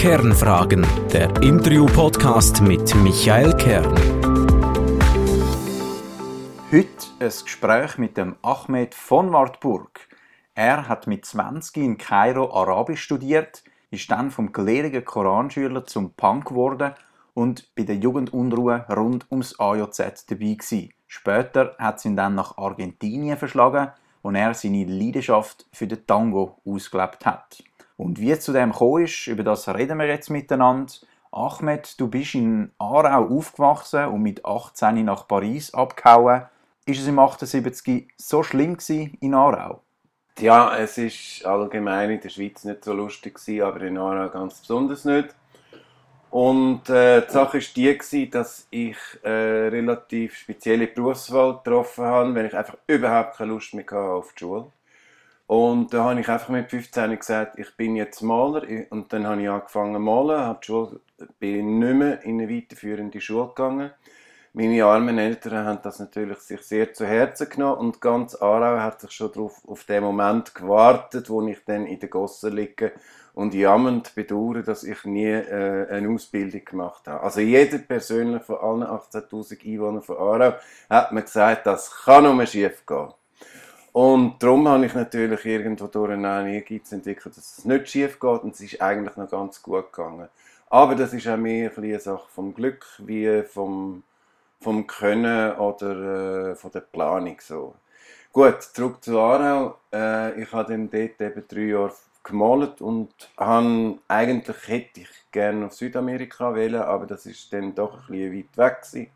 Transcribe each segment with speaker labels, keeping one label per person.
Speaker 1: Kernfragen, der Interview-Podcast mit Michael Kern.
Speaker 2: Heute ein Gespräch mit dem Ahmed von Wartburg. Er hat mit 20 in Kairo Arabisch studiert, ist dann vom gelehrigen Koranschüler zum Punk geworden und bei der Jugendunruhe rund ums AJZ dabei gewesen. Später hat sie ihn dann nach Argentinien verschlagen, wo er seine Leidenschaft für den Tango ausgelebt hat. Und wie es zu dem gekommen ist, über das reden wir jetzt miteinander. Ahmed, du bist in Aarau aufgewachsen und mit 18 nach Paris abgehauen. Ist es im 78 so schlimm in Aarau?
Speaker 3: Ja, es ist allgemein in der Schweiz nicht so lustig gewesen, aber in Aarau ganz besonders nicht. Und äh, die Sache war die, gewesen, dass ich äh, relativ spezielle Berufswahl getroffen habe, wenn ich einfach überhaupt keine Lust mehr hatte auf die Schule. Und da habe ich einfach mit 15 gesagt, ich bin jetzt Maler. Und dann habe ich angefangen zu malen, habe Schule, bin nicht mehr in eine weiterführende Schule gegangen. Meine armen Eltern haben das natürlich sich sehr zu Herzen genommen und ganz Aarau hat sich schon drauf, auf den Moment gewartet, wo ich dann in der Gosse liege und jammernd bedauere, dass ich nie äh, eine Ausbildung gemacht habe. Also jeder persönlich von allen 18.000 Einwohnern von Aarau hat mir gesagt, das kann nur schief gehen. Und darum habe ich natürlich irgendwo durch einen Ehrgeiz entwickelt, dass es nicht schief geht und es ist eigentlich noch ganz gut gegangen. Aber das ist auch mehr eine Sache vom Glück wie vom vom Können oder äh, von der Planung so. Gut, zurück zu Aarau. Äh, ich habe dann dort eben drei Jahre gemalt und han, eigentlich hätte ich gerne auf Südamerika wählen, aber das ist dann doch ein bisschen weit weg gewesen.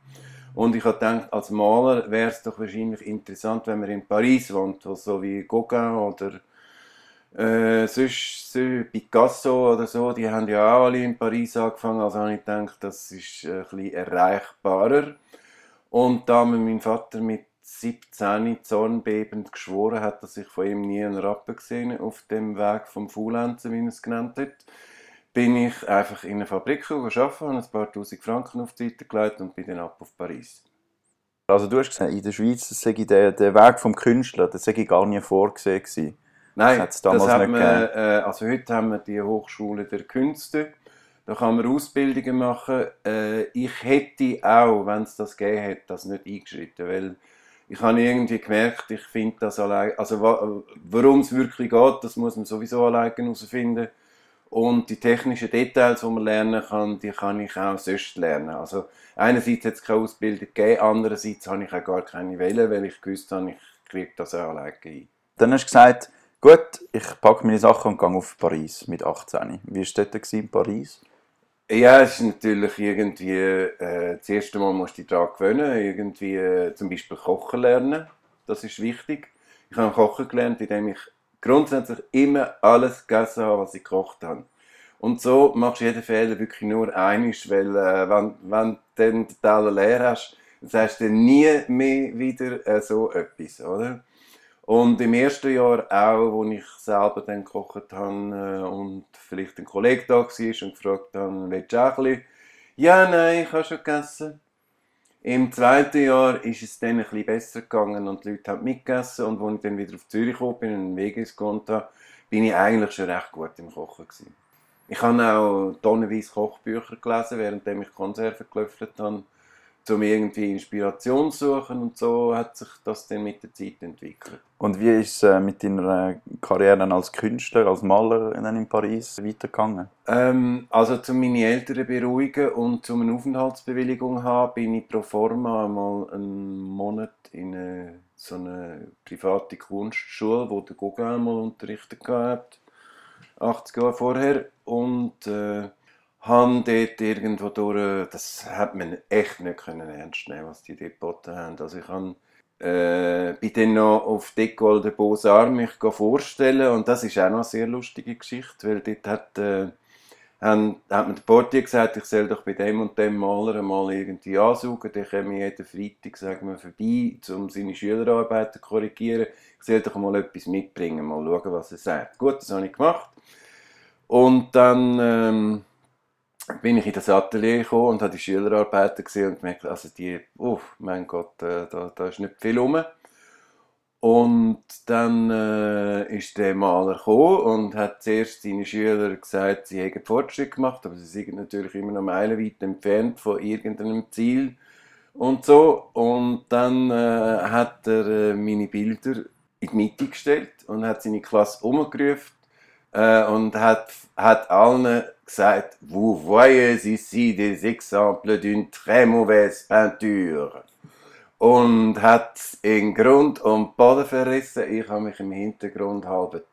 Speaker 3: Und ich habe gedacht, als Maler wäre es doch wahrscheinlich interessant, wenn man in Paris wohnt, wo so wie Gauguin oder äh, sonst so Picasso oder so, die haben ja auch alle in Paris angefangen, also habe ich gedacht, das ist ein bisschen erreichbarer. Und da mir mein Vater mit 17 zornbebend geschworen hat, dass ich von ihm nie einen Rappen gesehen auf dem Weg vom Faulenzen, wie er es genannt hat, bin ich einfach in eine Fabrik gearbeitet, habe ein paar tausend Franken auf die Seite gelegt und bin dann ab auf Paris.
Speaker 2: Also du hast gesagt, in der Schweiz sei der, der Weg vom Künstler, das sei gar nie vorgesehen gewesen.
Speaker 3: Nein, das, das hat man, äh, also heute haben wir die Hochschule der Künste da kann man Ausbildungen machen. Äh, ich hätte auch, wenn es das gegeben hätte, das nicht eingeschritten, weil ich habe irgendwie gemerkt, ich finde das allein, also warum es wirklich geht, das muss man sowieso alleine herausfinden. Und die technischen Details, die man lernen kann, die kann ich auch sonst lernen. Also einerseits hat es keine Ausbildung gegeben, andererseits habe ich auch gar keine Welle, weil ich gewusst habe, ich kriege das auch alleine hin.
Speaker 2: Dann hast du gesagt, gut, ich packe meine Sachen und gehe auf Paris mit 18. Wie war dort in Paris?
Speaker 3: Ja, es ist natürlich irgendwie, äh, das erste Mal musst du dich daran gewöhnen, irgendwie äh, zum Beispiel kochen lernen, das ist wichtig. Ich habe kochen gelernt, indem ich grundsätzlich immer alles gegessen habe, was ich gekocht habe. Und so machst du jeden Fehler wirklich nur einig, weil äh, wenn, wenn du den Teller leer hast, dann sagst du nie mehr wieder äh, so etwas, oder? Und im ersten Jahr auch, wo ich selber dann gekocht habe äh, und vielleicht ein Kollege da war und gefragt habe, willst du auch ein bisschen? Ja, nein, ich habe schon gegessen. Im zweiten Jahr ist es dann ein bisschen besser gegangen und die Leute haben mitgegessen und als ich dann wieder auf Zürich gekommen bin und einen Weg ins habe, bin ich eigentlich schon recht gut im Kochen gewesen. Ich habe auch tonnenweise Kochbücher gelesen, während ich Konserven gelöffelt habe um irgendwie Inspiration zu suchen und so hat sich das dann mit der Zeit entwickelt.
Speaker 2: Und wie ist es äh, mit deiner Karriere als Künstler, als Maler in Paris weitergegangen?
Speaker 3: Ähm, also um meine Eltern beruhigen und um eine Aufenthaltsbewilligung zu haben, bin ich pro forma einmal einen Monat in eine, so eine private Kunstschule, wo der Gauguin mal unterrichtet hat, 80 Jahre vorher und äh, habe dort irgendwo durch, das hat man echt nicht können ernst nehmen, was die dort haben. Also ich habe, äh, bin dann noch auf Decol de Beaux-Arts mich vorstellen und das ist auch noch eine sehr lustige Geschichte, weil dort hat, äh, haben, hat mir der Portier gesagt, ich soll doch bei dem und dem Maler mal irgendwie ansaugen, der komme jeden Freitag, sagen wir, vorbei, um seine Schülerarbeiten zu korrigieren. Ich soll doch mal etwas mitbringen, mal schauen, was er sagt. Gut, das habe ich gemacht. Und dann... Ähm, bin ich in das Atelier gekommen und habe die Schülerarbeiten gesehen und gemerkt, also die, oh mein Gott, äh, da, da ist nicht viel rum. Und dann äh, ist der Maler gekommen und hat zuerst seinen Schülern gesagt, sie hätten Fortschritt gemacht, aber sie sind natürlich immer noch meilenweit entfernt von irgendeinem Ziel und so. Und dann äh, hat er äh, meine Bilder in die Mitte gestellt und hat seine Klasse umgerufen äh, und hat, hat allen gesagt, vous voyez ici des exemples d'une très mauvaise peinture. Und hat in Grund und Boden verrissen. Ich habe mich im Hintergrund halb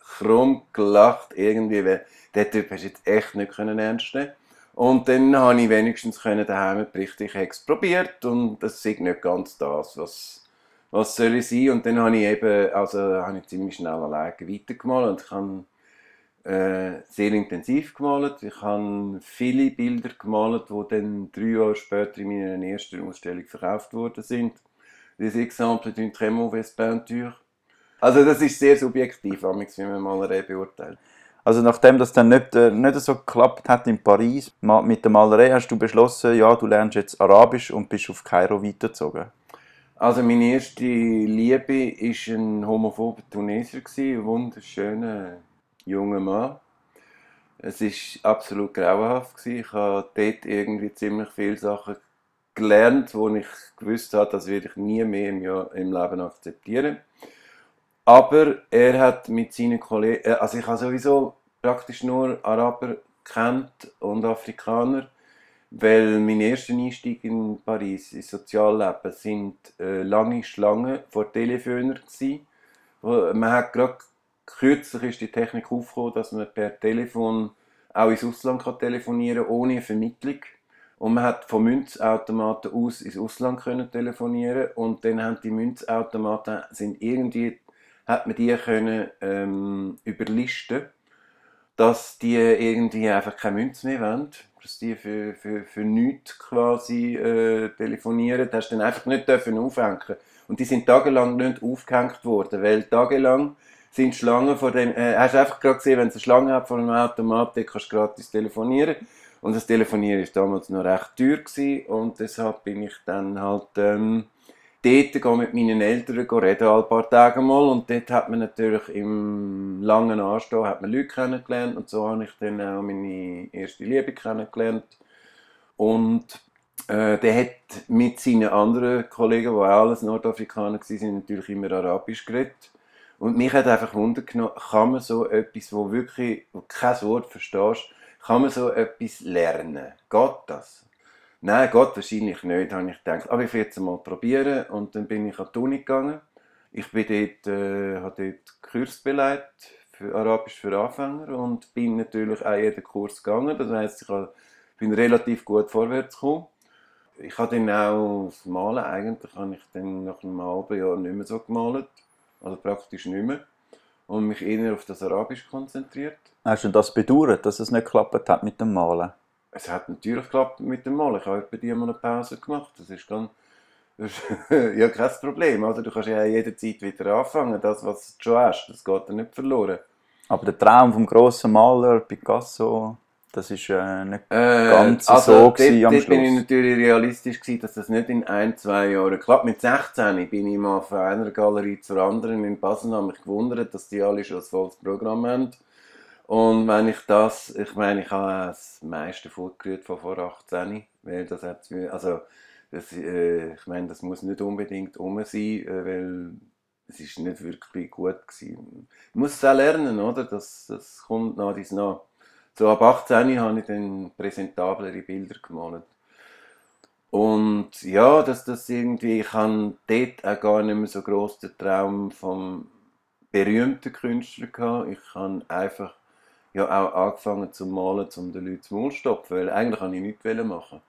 Speaker 3: krumm gelacht, irgendwie, weil der Typ hast jetzt echt nicht ernst nehmen. Und dann habe ich wenigstens können daheim berichten, ich habe es probiert. Und es ist nicht ganz das, was, was soll ich sein. Und dann habe ich eben, also habe ich ziemlich schnell alleine weitergemalt und ich habe äh, sehr intensiv gemalt. Ich habe viele Bilder gemalt, die dann drei Jahre später in meiner ersten Ausstellung verkauft worden sind. Das Exempel d'une très mauvaise peinture. Also das ist sehr subjektiv, wie man Malerei beurteilt.
Speaker 2: Also nachdem das dann nicht, äh, nicht so geklappt hat in Paris mit der Malerei, hast du beschlossen, ja, du lernst jetzt Arabisch und bist auf Kairo weitergezogen.
Speaker 3: Also meine erste Liebe war ein homophober Tunesier, ein wunderschöner junger Mann. Es war absolut grauenhaft. Ich habe dort irgendwie ziemlich viele Sachen gelernt, wo ich gewusst habe, das werde ich nie mehr im, Jahr, im Leben akzeptieren. Aber er hat mit seinen Kollegen, äh, also ich habe sowieso praktisch nur Araber kennt und Afrikaner, weil mein erster Einstieg in Paris ins Sozialleben sind äh, lange Schlangen vor Telefoner gsi. Man hat gerade kürzlich ist die Technik aufgekommen, dass man per Telefon auch ins Ausland kann telefonieren ohne Vermittlung. Und man hat von Münzautomaten aus ins Ausland können telefonieren und dann haben die Münzautomaten sind irgendwie hat man die können ähm, überlisten, dass die irgendwie einfach keine Münze mehr wollen, dass die für, für, für nichts quasi äh, telefonieren. Das hast dann einfach nicht dürfen aufhängen. Und die sind tagelang nicht aufgehängt worden, weil tagelang sind Schlangen vor dem, äh, hast einfach gerade gesehen, wenn es eine Schlange hat vor einem Automat, dann kannst du gratis telefonieren. Und das Telefonieren war damals noch recht teuer gewesen, und deshalb bin ich dann halt ähm, dort mit meinen Eltern reden, ein paar Tage mal. Und dort hat man natürlich im langen Anstehen hat man Leute kennengelernt. Und so habe ich dann auch meine erste Liebe kennengelernt. Und äh, der hat mit seinen anderen Kollegen, die auch alles Nordafrikaner waren, natürlich immer Arabisch geredet und mich hat einfach Wunder genommen, kann man so etwas, wo wirklich wo kein Wort verstehst, kann man so etwas lernen? Geht das? Nein, geht wahrscheinlich nicht, habe ich gedacht. Aber ich werde es mal probieren. Und dann bin ich an die Uni gegangen. Ich bin dort, äh, habe dort Kurs beleidigt für Arabisch für Anfänger und bin natürlich auch jeden Kurs gegangen. Das heisst, ich bin relativ gut vorwärts gekommen. Ich habe dann auch das Malen, eigentlich habe ich dann nach einem halben Jahr nicht mehr so gemalt also praktisch nicht mehr, und mich eher auf das Arabisch konzentriert.
Speaker 2: Hast du das bedauert, dass es nicht geklappt hat mit dem Malen?
Speaker 3: Es hat natürlich geklappt mit dem Malen. Ich habe bei dir mal eine Pause gemacht. Das ist ganz ja, kein Problem. Also, du kannst ja jederzeit wieder anfangen. Das, was du schon hast, das geht dir nicht verloren.
Speaker 2: Aber der Traum vom grossen Maler Picasso, das ist äh, nicht
Speaker 3: äh,
Speaker 2: ganz
Speaker 3: also
Speaker 2: so
Speaker 3: dort,
Speaker 2: am Schluss.
Speaker 3: bin ich natürlich realistisch gewesen, dass das nicht in ein, zwei Jahren klappt. Mit 16 bin ich mal von einer Galerie zur anderen in Basel, habe mich gewundert, dass die alle schon ein volles Programm haben. Und wenn ich das, ich meine, ich habe das meiste fortgerührt von vor 18, weil das hat, also, das, äh, ich meine, das muss nicht unbedingt um sein, äh, weil es ist nicht wirklich gut gewesen. Man muss es auch lernen, oder? Das, das kommt nach dies nach. So ab 18 habe ich dann präsentablere Bilder gemalt. Und ja, dass das irgendwie, ich habe dort auch gar nicht mehr so groß den Traum vom berühmten Künstler gehabt. Ich habe einfach ja auch angefangen zu malen, um den Leuten zum Mund zu stopfen, weil eigentlich wollte ich nichts machen.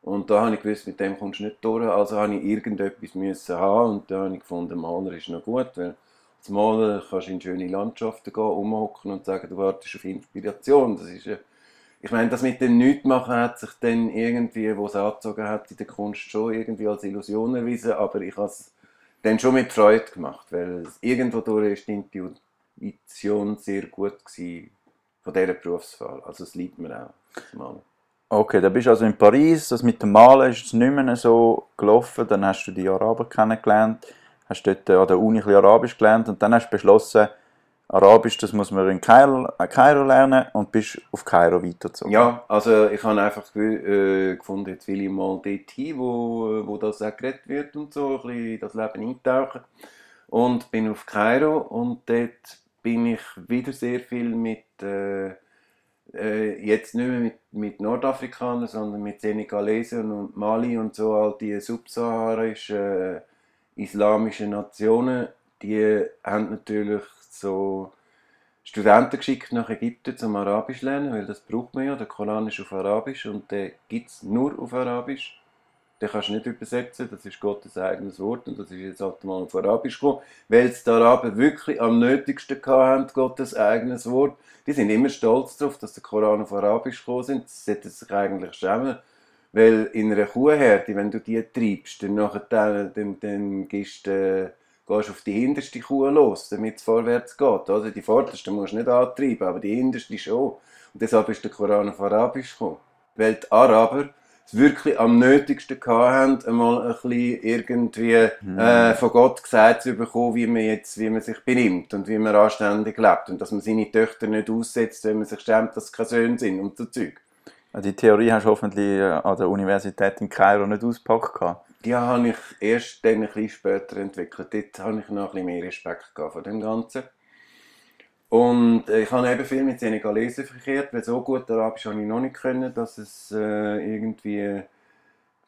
Speaker 3: Und da habe ich gewusst, mit dem kommst du nicht durch, also habe ich irgendetwas müssen haben und da habe ich gefunden, Maler ist noch gut, weil zum Malen kannst du in schöne Landschaften gehen, umhocken und sagen, du wartest auf Inspiration. Das ist, ich meine, das mit dem Nichtmachen hat sich dann irgendwie, wo es angezogen hat, in der Kunst schon irgendwie als Illusion erwiesen, aber ich habe es dann schon mit Freude gemacht, weil irgendwo durch die Intuition sehr gut gewesen von dieser Berufswahl. Also es liegt mir auch, das Malen.
Speaker 2: Okay, dann bist du also in Paris, das mit dem Malen ist es nicht mehr so gelaufen, dann hast du die Araber kennengelernt, hast dort an der Uni ein bisschen Arabisch gelernt und dann hast du beschlossen, Arabisch, das muss man in Kairo, äh, Kairo lernen und bist auf Kairo weitergezogen.
Speaker 3: Ja, also ich habe einfach äh, gefunden, jetzt will ich mal dort hin, wo, wo das auch geredet wird und so, ein bisschen das Leben eintauchen. Und bin auf Kairo und dort bin ich wieder sehr viel mit, äh, äh, jetzt nicht mehr mit, mit Nordafrikanern, sondern mit Senegalesen und Mali und so, all die subsaharischen äh, islamischen Nationen, die haben natürlich so Studenten geschickt nach Ägypten zum Arabisch lernen, weil das braucht man ja. Der Koran ist auf Arabisch und der gibt es nur auf Arabisch. Den kannst du nicht übersetzen, das ist Gottes eigenes Wort und das ist jetzt halt mal auf Arabisch gekommen, weil es die Araber wirklich am nötigsten haben, Gottes eigenes Wort. Die sind immer stolz darauf, dass der Koran auf Arabisch gekommen sind. Das sollte sich eigentlich schämen, weil in einer Kuhherde, wenn du die treibst, dann, nachher, dann, dann, dann gehst du äh, gehst auf die hinterste Kuh los, damit es vorwärts geht. Oder? Die vorderste musst du nicht antreiben, aber die hinterste schon. Und deshalb ist der Koran auf Arabisch gekommen. Weil die Araber es wirklich am nötigsten hatten, einmal ein bisschen irgendwie mhm. äh, von Gott gesagt zu bekommen, wie man, jetzt, wie man sich benimmt und wie man anständig lebt. Und dass man seine Töchter nicht aussetzt, wenn man sich schämt, dass es keine Söhne sind und so Zeug.
Speaker 2: Die Theorie hast du hoffentlich äh, an der Universität in Kairo nicht ausgepackt.
Speaker 3: Die habe ich erst dann ein bisschen später entwickelt. Dort habe ich noch ein bisschen mehr Respekt von dem Ganzen. Und äh, ich habe eben viel mit Senegalesen verkehrt, weil so gut Arabisch habe ich noch nicht können, dass es äh, irgendwie...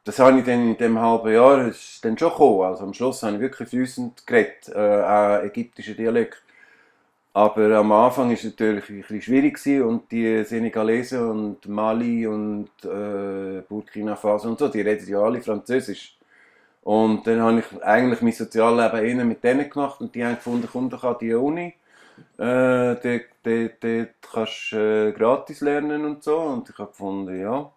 Speaker 3: Das habe ich dann in dem halben Jahr ist dann schon gekommen. Also am Schluss habe ich wirklich fließend geredet, äh, auch ägyptischer Dialekt. Aber am Anfang war es natürlich ein bisschen schwierig und die Senegalesen und Mali und äh, Burkina Faso und so, die reden ja alle Französisch. Und dann habe ich eigentlich mein Sozialleben innen mit denen gemacht und die haben gefunden, komm doch an die Uni. Äh, dort, dort, dort kannst du äh, gratis lernen und so. Und ich habe gefunden, ja.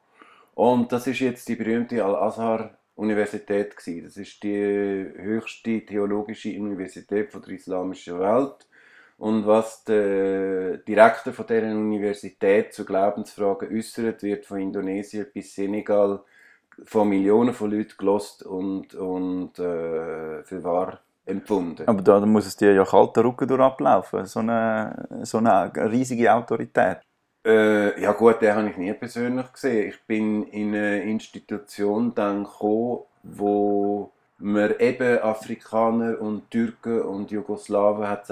Speaker 3: Und das ist jetzt die berühmte Al-Azhar-Universität Das ist die höchste theologische Universität von der islamischen Welt. Und was der Direktor von dieser Universität zu Glaubensfragen äußert, wird von Indonesien bis Senegal von Millionen von Leuten gelost und, und äh, für wahr empfunden.
Speaker 2: Aber da muss es dir ja kalter Rücken durch ablaufen, so eine, so eine riesige Autorität.
Speaker 3: Äh, ja gut, den habe ich nie persönlich gesehen. Ich bin in eine Institution dann gekommen, wo man eben Afrikaner und Türken und Jugoslawen hat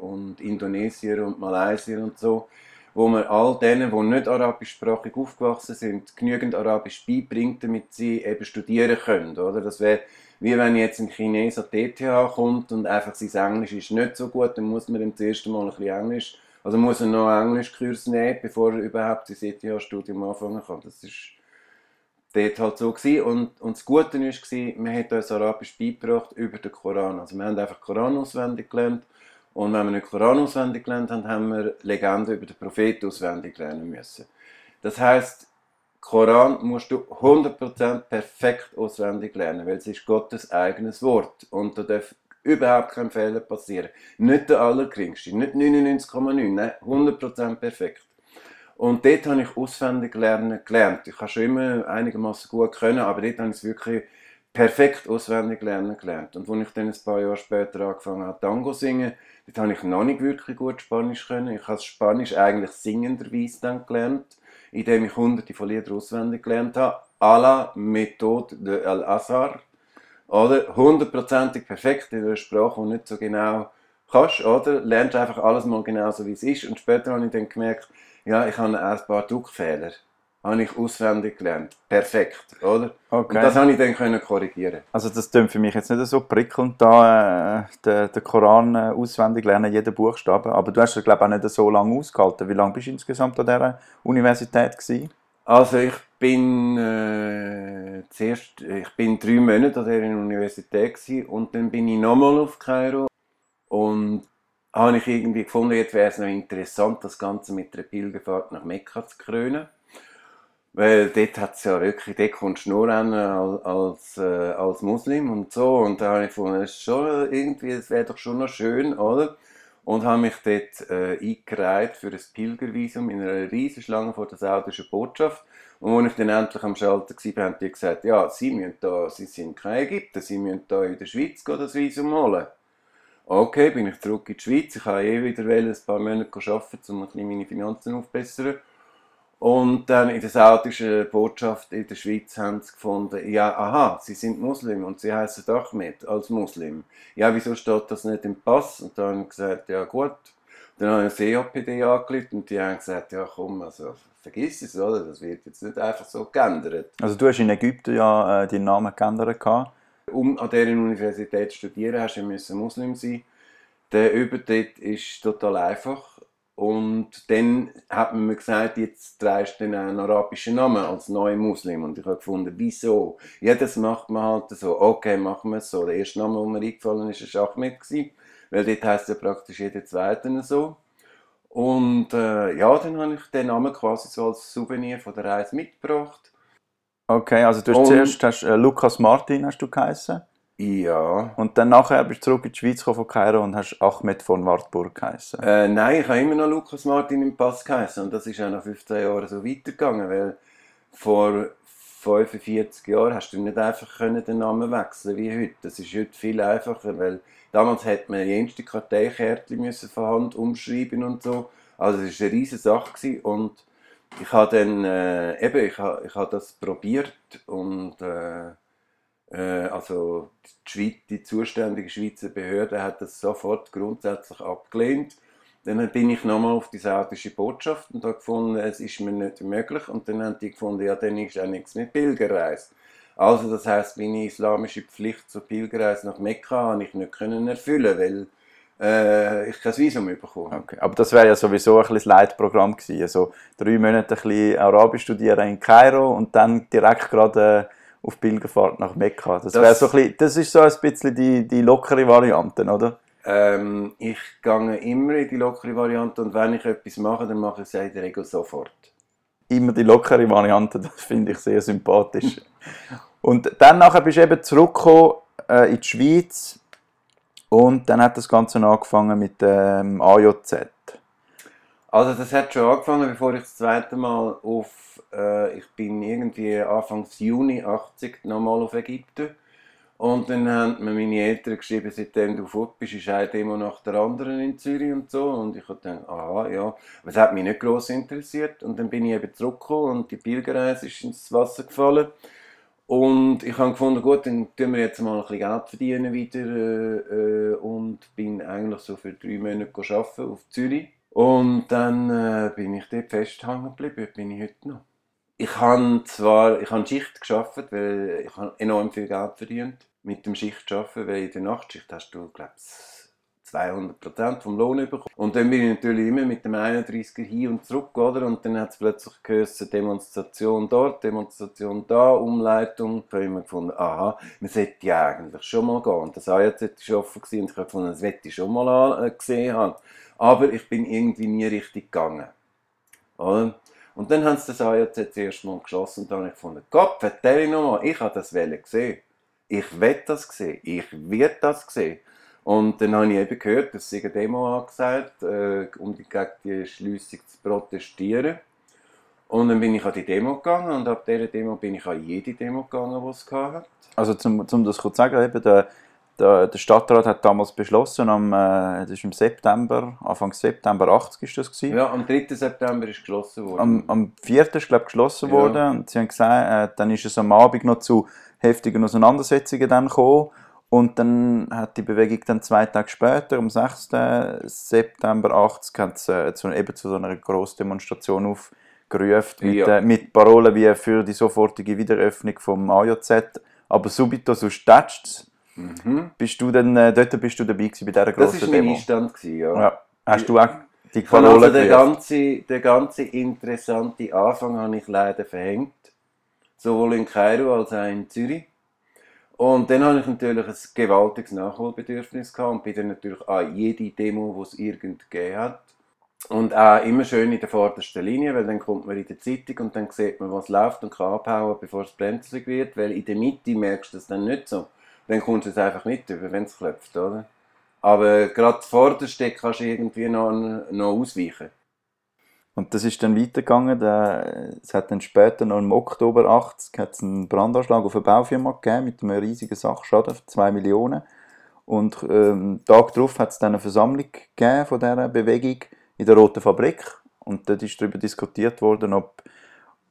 Speaker 3: und Indonesier und Malaysier und so wo man all denen, die nicht arabischsprachig aufgewachsen sind, genügend Arabisch beibringt, damit sie eben studieren können. Oder? Das wäre wie wenn jetzt ein Chines an die ETH kommt und einfach sein Englisch ist nicht so gut, dann muss man ihm zuerst mal ein bisschen Englisch, also muss er noch Englischkurs nehmen, bevor er überhaupt das ETH-Studium anfangen kann. Das ist dort halt so gewesen. Und, und das Gute war, man hat uns Arabisch beigebracht über den Koran. Also wir haben einfach Koran auswendig gelernt und wenn wir nicht Koran auswendig gelernt haben, haben wir Legenden über den Propheten auswendig lernen müssen. Das heißt, Koran musst du 100% perfekt auswendig lernen, weil es ist Gottes eigenes Wort und da darf überhaupt kein Fehler passieren. Nicht der allergeringste, nicht 99,9, nein, 100% perfekt. Und dort habe ich auswendig lernen gelernt. Ich habe schon immer einigermaßen gut können, aber dort habe ich es wirklich perfekt auswendig lernen gelernt. Und als ich dann ein paar Jahre später angefangen habe, Tango zu singen, dort habe ich noch nicht wirklich gut Spanisch können. Ich habe Spanisch eigentlich singenderweise dann gelernt, indem ich hunderte von Liedern auswendig gelernt habe. A la Methode de Al-Azhar. Oder? Hundertprozentig perfekt in einer Sprache, die nicht so genau kannst, oder? Lernst einfach alles mal genau so, wie es ist. Und später habe ich dann gemerkt, ja, ich habe ein paar Druckfehler habe ich auswendig gelernt. Perfekt, oder? Okay. Und das habe ich dann können korrigieren.
Speaker 2: Also das klingt für mich jetzt nicht so prickelnd, da äh, den, den Koran äh, auswendig lernen, jeden Buchstaben. Aber du hast ja, glaube ich, auch nicht so lange ausgehalten. Wie lange bist du insgesamt an dieser Universität gewesen?
Speaker 3: Also ich bin äh, zuerst, ich bin drei Monate an dieser Universität gewesen, und dann bin ich nochmal auf Kairo und habe ich irgendwie gefunden, jetzt wäre es noch interessant, das Ganze mit einer Pilgerfahrt nach Mekka zu krönen. Weil dort hat es ja wirklich, dort kommst du nur an als, äh, als Muslim und so. Und da habe ich gefunden, ist schon irgendwie, es wäre doch schon noch schön, oder? und habe mich dort äh, eingereiht für ein Pilgervisum in einer riesen Schlange vor der saudischen Botschaft. Und als ich dann endlich am Schalter war, haben die gesagt, ja, sie, müssen da, sie sind kein Ägypter, sie müssen da in der Schweiz das Visum holen. Okay, bin ich zurück in die Schweiz. Ich wollte eh wieder ein paar Monate arbeiten, um meine Finanzen aufzubessern. Und dann in der saudischen Botschaft in der Schweiz haben sie gefunden, ja, aha, sie sind Muslim und sie heißen Ahmed als Muslim. Ja, wieso steht das nicht im Pass? Und dann haben ich gesagt, ja gut. Dann habe ich das EAPD angerufen und die haben gesagt, ja komm, also vergiss es, oder? Das wird jetzt nicht einfach so geändert.
Speaker 2: Also du hast in Ägypten ja äh, deinen Namen geändert gehabt.
Speaker 3: Um an dieser Universität zu studieren, hast du müssen Muslim sein. Der Übertritt ist total einfach. Und dann hat man mir gesagt, jetzt trägst du einen arabischen Namen als neuer Muslim. Und ich habe gefunden, wieso? Ja, das macht man halt so. Okay, machen wir es so. Der erste Name, der mir eingefallen ist, war Ahmed. Weil dort heisst ja praktisch jeder Zweite so. Und äh, ja, dann habe ich den Namen quasi so als Souvenir von der Reise mitgebracht.
Speaker 2: Okay, also du hast
Speaker 3: Und-
Speaker 2: zuerst hast, äh, Lukas Martin hast du geheißen.
Speaker 3: Ja.
Speaker 2: Und dann nachher bist du zurück in die Schweiz gekommen von Kairo und hast Ahmed von Wartburg geheißen.
Speaker 3: Äh, nein, ich habe immer noch Lukas Martin im Pass geheißen. Und das ist auch nach 15 Jahren so weitergegangen, weil vor 45 Jahren hast du nicht einfach können den Namen wechseln wie heute. Das ist heute viel einfacher, weil damals hätte man jenste Karteikärtchen müssen von Hand umschreiben und so. Also es war eine riesige Sache gewesen. und ich habe dann äh, eben, ich habe, ich habe das probiert und äh, äh, also die, Schweiz, die zuständige Schweizer Behörde hat das sofort grundsätzlich abgelehnt. Dann bin ich nochmal auf die saudische Botschaft und habe gefunden, es ist mir nicht möglich. Und dann haben die gefunden, ja, dann ist auch nichts mit Pilgerreise. Also das heißt, meine islamische Pflicht zur Pilgerreise nach Mekka habe ich nicht können erfüllen, weil äh, ich kein Visum bekommen.
Speaker 2: Okay. Aber das wäre ja sowieso ein bisschen das Leitprogramm gewesen. Also drei Monate ein bisschen Arabisch studieren in Kairo und dann direkt gerade äh, auf Pilgerfahrt nach Mekka. Das,
Speaker 3: Das-
Speaker 2: wäre so ein bisschen, das ist so ein bisschen die, die lockere Variante, oder?
Speaker 3: Ähm, ich gehe immer in die lockere Variante und wenn ich etwas mache, dann mache ich es ja in der Regel sofort.
Speaker 2: Immer die lockere Variante, das finde ich sehr sympathisch. und dann nachher bist du eben zurückgekommen äh, in die Schweiz und dann hat das Ganze angefangen mit dem AJZ.
Speaker 3: Also das hat schon angefangen, bevor ich das zweite Mal auf, äh, ich bin irgendwie Anfang Juni 80 nochmal auf Ägypten. Und dann haben mir meine Eltern geschrieben, seitdem du fort bist, ist eine Demo nach der anderen in Zürich und so. Und ich habe gedacht, aha, ja. Aber es hat mich nicht gross interessiert. Und dann bin ich eben zurückgekommen und die Pilgerreise ist ins Wasser gefallen. Und ich habe gefunden, gut, dann tun wir jetzt mal ein bisschen Geld verdienen wieder äh, äh, und bin eigentlich so für drei Monate arbeiten auf Zürich. Und dann äh, bin ich dort festgehangen geblieben, bin ich heute noch. Ich habe zwar, ich habe Schicht geschafft, weil ich enorm viel Geld verdient mit dem Schichtschaften, weil in der Nachtschicht hast du, glaube ich, 200% vom Lohn bekommen. Und dann bin ich natürlich immer mit dem 31er hin und zurück, oder? Und dann hat es plötzlich geheißen, Demonstration dort, Demonstration da, Umleitung. Ich habe immer gefunden, aha, man sollte ja eigentlich schon mal gehen. Und das AJZ war offen gewesen und ich habe gefunden, das wette ich schon mal äh, gesehen haben. Aber ich bin irgendwie nie richtig gegangen. Oder? Und dann haben sie das AJZ das erste Mal geschlossen und dann habe ich gefunden, Gott, vertell ich nochmal, ich habe das gesehen. Ich will das sehen. Ich werde das sehen. Und dann habe ich eben gehört, dass sie eine Demo angesagt, äh, um die, gegen die Schliessung zu protestieren. Und dann bin ich an die Demo gegangen und ab dieser Demo bin ich an jede Demo gegangen, die es hatte.
Speaker 2: Also zum, zum das kurz zu sagen, eben der, der, der Stadtrat hat damals beschlossen, am, äh, das ist im September, Anfang September 80 ist das gewesen.
Speaker 3: Ja, am 3. September ist geschlossen worden.
Speaker 2: Am, am 4. ist glaube geschlossen
Speaker 3: Ja.
Speaker 2: worden und sie haben gesagt, äh, dann ist es am Abend noch zu heftigen Auseinandersetzungen dann gekommen und dann hat die Bewegung dann zwei Tage später, am 6. September 80, hat äh, zu, eben zu so einer Grossdemonstration aufgerufen mit,
Speaker 3: Ja.
Speaker 2: äh, mit Parolen wie für die sofortige Wiederöffnung vom AJZ, aber subito so tätscht
Speaker 3: mhm.
Speaker 2: bist du dann, äh, dort bist du dabei gewesen bei dieser
Speaker 3: Das
Speaker 2: grossen
Speaker 3: war mein
Speaker 2: Demo.
Speaker 3: Einstand, gewesen, ja.
Speaker 2: Ja. Hast du auch die
Speaker 3: habe
Speaker 2: Parolen
Speaker 3: also den ganzen, den ganzen interessanten Anfang habe ich leider verhängt. Sowohl in Kairo als auch in Zürich. Und dann habe ich natürlich ein gewaltiges Nachholbedürfnis gehabt und bin dann natürlich an jede Demo, die es irgend gegeben hat. Und auch immer schön in der vordersten Linie, weil dann kommt man in der Zeitung und dann sieht man, was läuft und kann abhauen, bevor es brenzlig wird. Weil in der Mitte merkst du das dann nicht so. Dann kommst du es einfach nicht über, wenn es klopft, oder? Aber gerade vorderste kannst du irgendwie noch, noch ausweichen.
Speaker 2: Und das ist dann weitergegangen. Es hat dann später, noch im Oktober 80, hat's einen Brandanschlag auf eine Baufirma gegeben mit einem riesigen Sachschaden von 2 Millionen. Und ähm, Tag darauf hat es dann eine Versammlung gegeben von dieser Bewegung in der Roten Fabrik. Und dort ist darüber diskutiert worden, ob,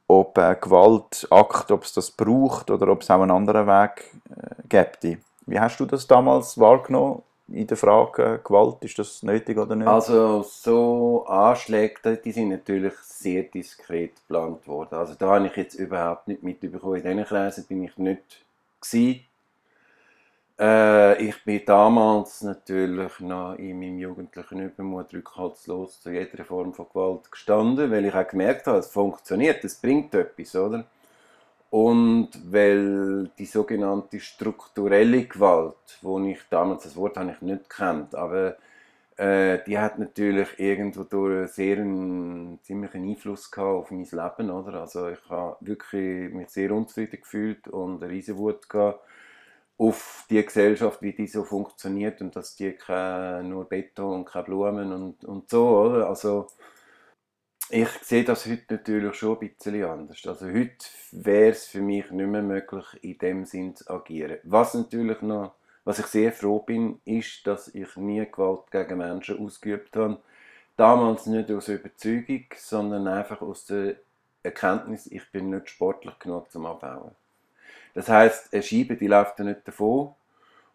Speaker 2: ob ein Gewaltakt, ob es das braucht oder ob es auch einen anderen Weg äh, gäbe. Wie hast du das damals wahrgenommen in der Frage Gewalt? Ist das nötig oder nicht?
Speaker 3: Also so Anschläge, die sind natürlich sehr diskret geplant worden. Also da habe ich jetzt überhaupt nicht mitbekommen. In diesen Kreisen bin ich nicht gewesen. Äh, ich bin damals natürlich noch in meinem jugendlichen Übermut rückhaltslos zu jeder Form von Gewalt gestanden, weil ich auch gemerkt habe, es funktioniert, es bringt etwas, oder? Und weil die sogenannte strukturelle Gewalt, wo ich damals, das Wort habe ich nicht kennt, aber äh, die hat natürlich irgendwo durch sehr einen ziemlichen Einfluss gehabt auf mein Leben, oder? Also ich habe wirklich mich sehr unzufrieden gefühlt und eine riesen Wut gehabt auf die Gesellschaft, wie die so funktioniert und dass die kein, nur Beton und keine Blumen und, und so, oder? Also ich sehe das heute natürlich schon ein bisschen anders. Also heute wäre es für mich nicht mehr möglich, in dem Sinn zu agieren. Was natürlich noch, was ich sehr froh bin, ist, dass ich nie Gewalt gegen Menschen ausgeübt habe. Damals nicht aus Überzeugung, sondern einfach aus der Erkenntnis, ich bin nicht sportlich genug zum Abbauen. Das heißt, eine Scheibe, die läuft ja nicht davon.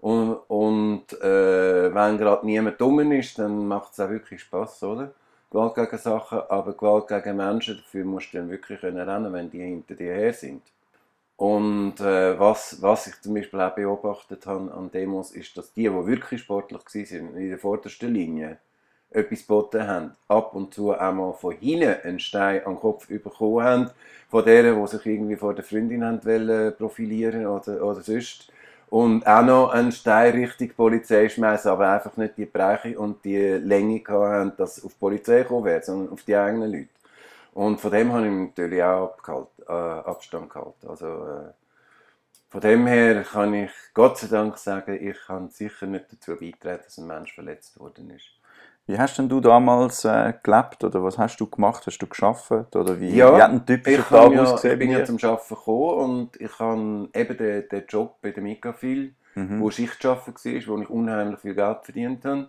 Speaker 3: Und, und äh, wenn gerade niemand dumm ist, dann macht es auch wirklich Spaß, oder? Gewalt gegen Sachen, aber Gewalt gegen Menschen, dafür musst du dann wirklich rennen, wenn die hinter dir her sind. Und äh, was, was ich zum Beispiel auch beobachtet habe an Demos, ist, dass die, die wirklich sportlich waren, in der vordersten Linie, etwas geboten haben, ab und zu einmal von hinten einen Stein am Kopf bekommen haben, von denen, die sich irgendwie vor der Freundin haben wollen profilieren oder, oder sonst. Und auch noch einen Stein Richtung Polizei schmeißen, aber einfach nicht die Breite und die Länge haben, dass auf die Polizei kommen wird, sondern auf die eigenen Leute. Und von dem habe ich natürlich auch äh, Abstand gehalten. Also, äh, von dem her kann ich Gott sei Dank sagen, ich kann sicher nicht dazu beitragen, dass ein Mensch verletzt worden ist.
Speaker 2: Wie hast denn du damals äh, gelebt oder was hast du gemacht? Hast du geschafft oder wie,
Speaker 3: ja,
Speaker 2: wie hat ein typischer
Speaker 3: Tag
Speaker 2: ja, ausgesehen?
Speaker 3: Ich bin ja zum Arbeiten gekommen und ich habe eben den, den Job bei der Mikafil, mhm. wo Schichtschaffer war, wo ich unheimlich viel Geld verdient habe.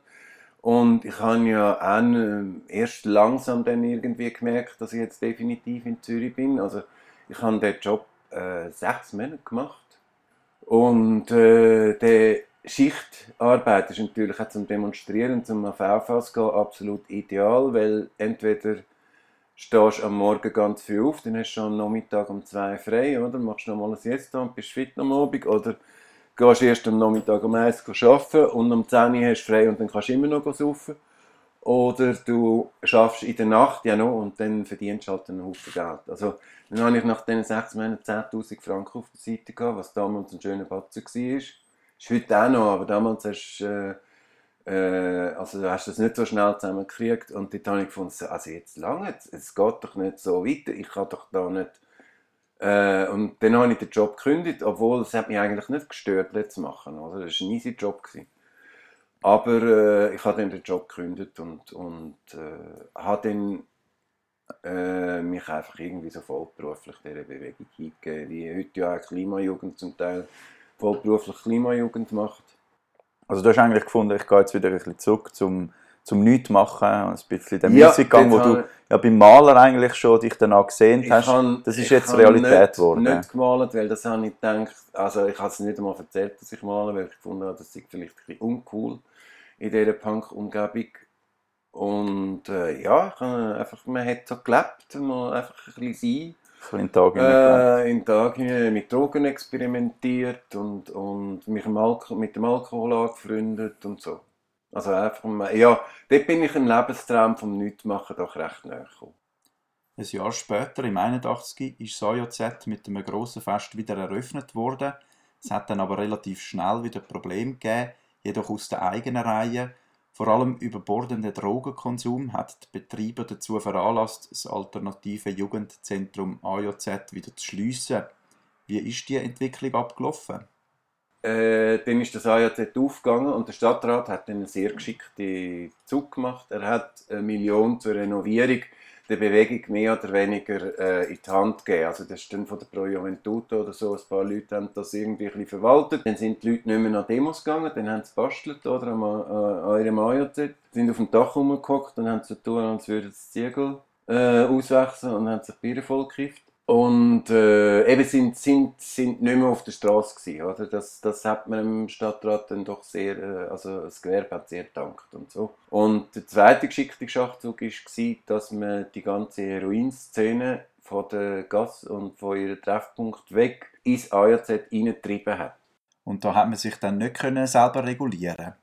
Speaker 3: Und ich habe ja auch äh, erst langsam dann irgendwie gemerkt, dass ich jetzt definitiv in Zürich bin. Also ich habe den Job äh, sechs Monate gemacht und äh, der Schichtarbeit ist natürlich auch zum Demonstrieren, zum auf Auffass gehen, absolut ideal, weil entweder stehst du am Morgen ganz früh auf, dann hast du am Nachmittag um zwei frei, oder? Machst noch mal ein Siesta und bist fit am Abend, oder gehst erst am Nachmittag um eins arbeiten und am 10 Uhr hast du frei und dann kannst du immer noch saufen. Oder du schaffst in der Nacht ja noch und dann verdienst du halt einen Haufen Geld. Also, dann habe ich nach diesen sechs Monaten 10'000 Franken auf der Seite gehabt, was damals ein schöner Batzen war. Ist heute auch noch, aber damals hast äh, äh, also du hast nicht so schnell zusammengekriegt und dort habe ich gefunden, also jetzt lange, es geht doch nicht so weiter, ich kann doch da nicht... Äh, und dann habe ich den Job gekündigt, obwohl es hat mich eigentlich nicht gestört, das zu machen. Also das war ein easy Job. Gewesen. Aber äh, ich habe dann den Job gekündigt und, und äh, habe dann äh, mich einfach irgendwie so vollberuflich dieser Bewegung hingegeben, wie heute ja auch Klimajugend zum Teil vollberuflich Klimajugend macht.
Speaker 2: Also du hast eigentlich gefunden, ich gehe jetzt wieder ein bisschen zurück zum, zum Nichts machen, ein bisschen den
Speaker 3: Ja,
Speaker 2: Müßiggang, wo du
Speaker 3: habe-
Speaker 2: ja beim Maler eigentlich schon dich danach gesehen
Speaker 3: Ich
Speaker 2: hast.
Speaker 3: han-
Speaker 2: das ist
Speaker 3: ich
Speaker 2: jetzt Realität geworden.
Speaker 3: nicht gemalt, weil das habe ich gedacht, also ich habe es nicht einmal erzählt, dass ich male, weil ich gefunden habe, das ist vielleicht ein bisschen uncool in dieser Punk-Umgebung. Und äh, ja, ich habe einfach, man hat so gelebt, mal einfach ein bisschen
Speaker 2: Ein bisschen Tag.
Speaker 3: Äh, in den Tag hinein mit Drogen experimentiert und, und mich mit dem Alkohol angefreundet und so. Also einfach, mal- ja, dort bin ich im Lebenstraum vom Nichtmachen doch recht näher gekommen.
Speaker 2: Ein Jahr später, im 81, ist das AJZ mit einem grossen Fest wieder eröffnet worden. Es hat dann aber relativ schnell wieder Probleme gegeben, jedoch aus der eigenen Reihe. Vor allem überbordender Drogenkonsum hat die Betreiber dazu veranlasst, das alternative Jugendzentrum AJZ wieder zu schliessen. Wie ist die Entwicklung abgelaufen?
Speaker 3: äh, dann ist das AJZ aufgegangen und der Stadtrat hat dann einen sehr geschickten Zug gemacht. Er hat eine Million zur Renovierung der Bewegung mehr oder weniger äh, in die Hand gegeben. Also das ist dann von der Pro Juventude oder so, ein paar Leute haben das irgendwie ein bisschen verwaltet. Dann sind die Leute nicht mehr nach Demos gegangen, dann haben sie bastelt oder an, an eurem AJZ, sind auf dem Dach rumgehockt und haben so getan, als würden sie Ziegel äh, auswechseln und haben sich Bier vollgekifft. Und äh, eben sind, sind, sind nicht mehr auf der Straße gewesen, oder? Das, das hat man im Stadtrat dann doch sehr, äh, also das Gewerbe hat sehr gedankt und so. Und der zweite geschickte Schachzug war, dass man die ganze Heroinszene von der Gas und von ihrem Treffpunkt weg ins AJZ hineingetrieben hat.
Speaker 2: Und da hat man sich dann nicht können selber regulieren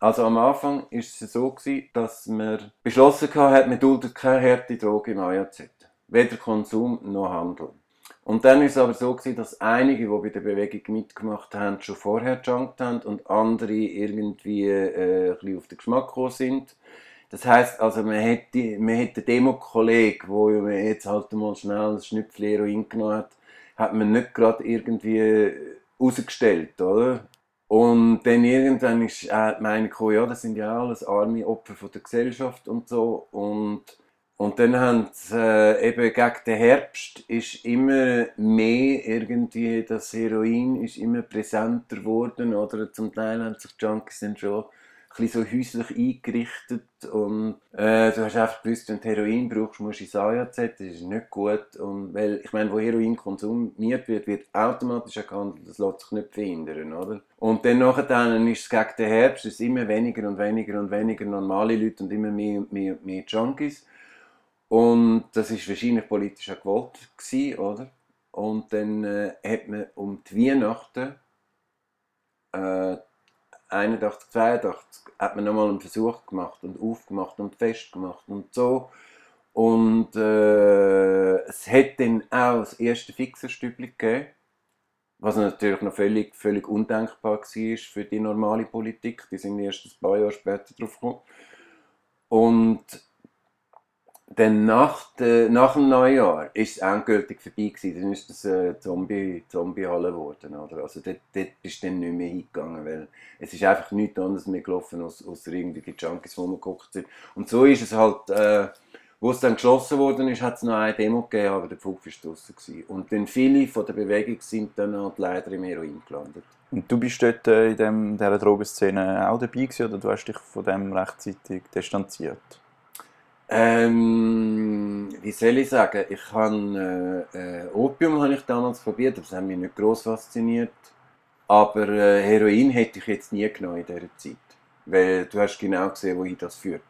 Speaker 3: also am Anfang war es so, gewesen, dass man beschlossen hat, man duldet keine harte Droge im AJZ weder Konsum noch Handel. Und dann ist es aber so gewesen, dass einige, die bei der Bewegung mitgemacht haben, schon vorher junkt haben und andere irgendwie äh, ein bisschen auf den Geschmack gekommen sind. Das heisst, also man hätte, man hätte Demo-Kollegen, wo man jetzt halt mal schnell ein Schnüpfchen Heroin genommen hat, hat man nicht gerade irgendwie rausgestellt, oder? Und dann irgendwann ist äh, meine ja, das sind ja alles arme Opfer von der Gesellschaft und so. Und und dann haben äh, eben gegen den Herbst ist immer mehr irgendwie, das Heroin ist immer präsenter geworden, oder zum Teil haben sich Junkies dann schon ein bisschen so häuslich eingerichtet und äh, du hast einfach gewusst, wenn du Heroin brauchst, musst du ins AJZ, das ist nicht gut und weil, ich meine, wo Heroin konsumiert wird, wird automatisch gehandelt, das lässt sich nicht verhindern, oder? Und dann nachher ist es gegen den Herbst, es immer weniger und weniger und weniger normale Leute und immer mehr und mehr, mehr Junkies und das ist wahrscheinlich politisch auch gewollt gewesen, oder? Und dann äh, hat man um die Weihnachten äh, 81, 82 hat man nochmal einen Versuch gemacht und aufgemacht und festgemacht und so. Und äh, es hat dann auch das erste Fixerstübli gegeben, was natürlich noch völlig, völlig undenkbar war für die normale Politik. Die sind erst ein paar Jahre später drauf gekommen. Und dann nach, de, nach dem Neujahr ist es endgültig vorbei gewesen. Dann ist das äh, Zombie, Zombie-Halle geworden, oder? Also dort, dort bist du dann nicht mehr hingegangen, weil es ist einfach nichts anderes mehr gelaufen, als, als irgendwelche Junkies, die geguckt sind. Und so ist es halt, äh, wo es dann geschlossen worden ist, hat es noch eine Demo gegeben, aber der Pfupf war draussen. Gewesen. Und dann viele von der Bewegung sind dann halt leider im Heroin gelandet.
Speaker 2: Und du bist dort äh, in dem, dieser Drogenszene auch dabei gewesen, oder du hast dich von dem rechtzeitig distanziert?
Speaker 3: Ähm, wie soll ich sagen? Ich habe äh, äh, Opium habe ich damals probiert, aber das hat mich nicht groß fasziniert. Aber äh, Heroin hätte ich jetzt nie genommen in dieser Zeit, weil du hast genau gesehen, wohin das führt.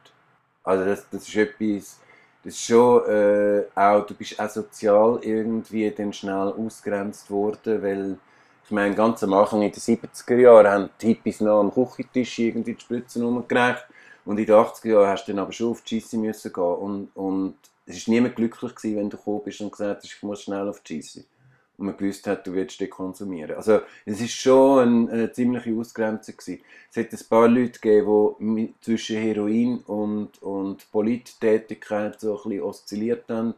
Speaker 3: Also das, das ist etwas, das ist schon äh, auch, du bist auch sozial irgendwie dann schnell ausgrenzt worden, weil ich meine, ganz am Anfang in den 70er Jahren haben die Hippies noch am Küchentisch irgendwie die Spritzen umgereicht und in den 80er Jahren hast du dann aber schon auf die Scheisse müssen gehen. Und, und es war niemand glücklich gewesen, wenn du gekommen bist und gesagt hast, ich muss schnell auf die Scheisse. Und man gewusst hat, du willst den konsumieren. Also, es ist schon eine, eine ziemliche Ausgrenzung gewesen. Es hat ein paar Leute gegeben, die zwischen Heroin und, und Polittätigkeit so ein bisschen oszilliert haben.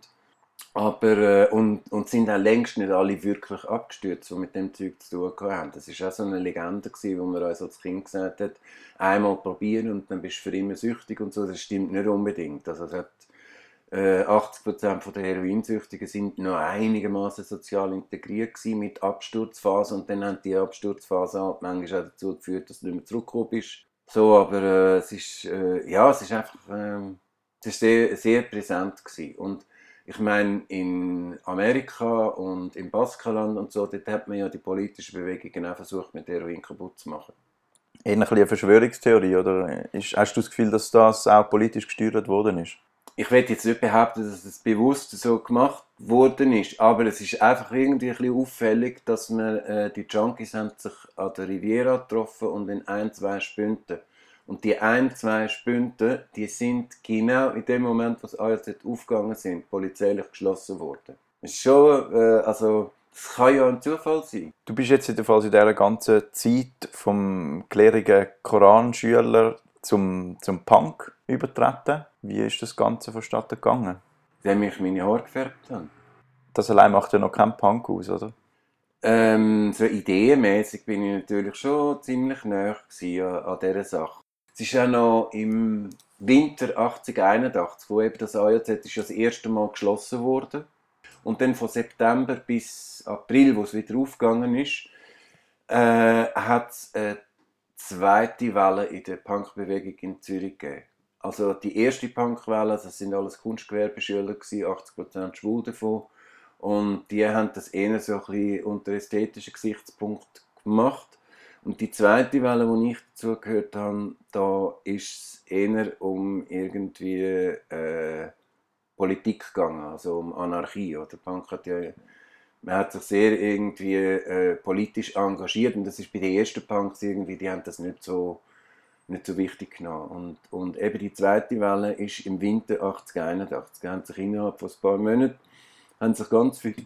Speaker 3: Aber, äh, und, und sind auch längst nicht alle wirklich abgestürzt, die mit dem Zeug zu tun haben. Das war auch so eine Legende, wo man uns als Kind gesagt hat, einmal probieren und dann bist du für immer süchtig und so. Das stimmt nicht unbedingt. Also es hat, äh, 80% der Heroinsüchtigen sind noch einigermaßen sozial integriert gewesen mit Absturzphase und dann haben die Absturzphase halt manchmal auch dazu geführt, dass du nicht mehr zurückgekommen bist. So, aber äh, es ist, äh, ja, es ist einfach, äh, es ist sehr, sehr präsent gewesen. Und ich meine, in Amerika und im Baskenland und so, dort hat man ja die politische Bewegung auch versucht, mit Heroin kaputt zu machen.
Speaker 2: Eher ein eine Verschwörungstheorie, oder hast du das Gefühl, dass das auch politisch gesteuert worden ist?
Speaker 3: Ich will jetzt nicht behaupten, dass es bewusst so gemacht worden ist, aber es ist einfach irgendwie ein bisschen auffällig, dass man, äh, die Junkies haben sich an der Riviera getroffen und in ein, zwei Spünten und die ein, zwei Spünte, die sind genau in dem Moment, wo sie ALZ aufgegangen sind, polizeilich geschlossen worden. Das ist schon, äh, also, das kann ja ein Zufall sein.
Speaker 2: Du bist jetzt jedenfalls in dieser ganzen Zeit vom gelehrigen Koranschüler zum, zum Punk übertreten. Wie ist das Ganze vonstatten gegangen?
Speaker 3: Indem ich meine Haare gefärbt habe.
Speaker 2: Das allein macht ja noch keinen Punk aus, oder?
Speaker 3: Ähm, so ideenmäßig bin ich natürlich schon ziemlich nah an, an dieser Sache. Es ist ja noch im Winter 8081, wo eben das AJZ ist das erste Mal geschlossen wurde. Und dann von September bis April, wo es wieder aufgegangen ist, äh, hat es eine zweite Welle in der Punkbewegung in Zürich gegeben. Also die erste Punkwelle, das sind alles Kunstgewerbeschüler, 80% schwul davon. Und die haben das eher so ein bisschen unter ästhetischen Gesichtspunkt gemacht. Und die zweite Welle, die ich dazugehört habe, da ist es eher um irgendwie äh, Politik gegangen, also um Anarchie. Oder Punk hat ja, man hat sich sehr irgendwie äh, politisch engagiert und das ist bei den ersten Punks irgendwie, die haben das nicht so, nicht so wichtig genommen. Und, und eben die zweite Welle ist im Winter 80, 81, haben sich innerhalb von ein paar Monaten haben sich ganz viele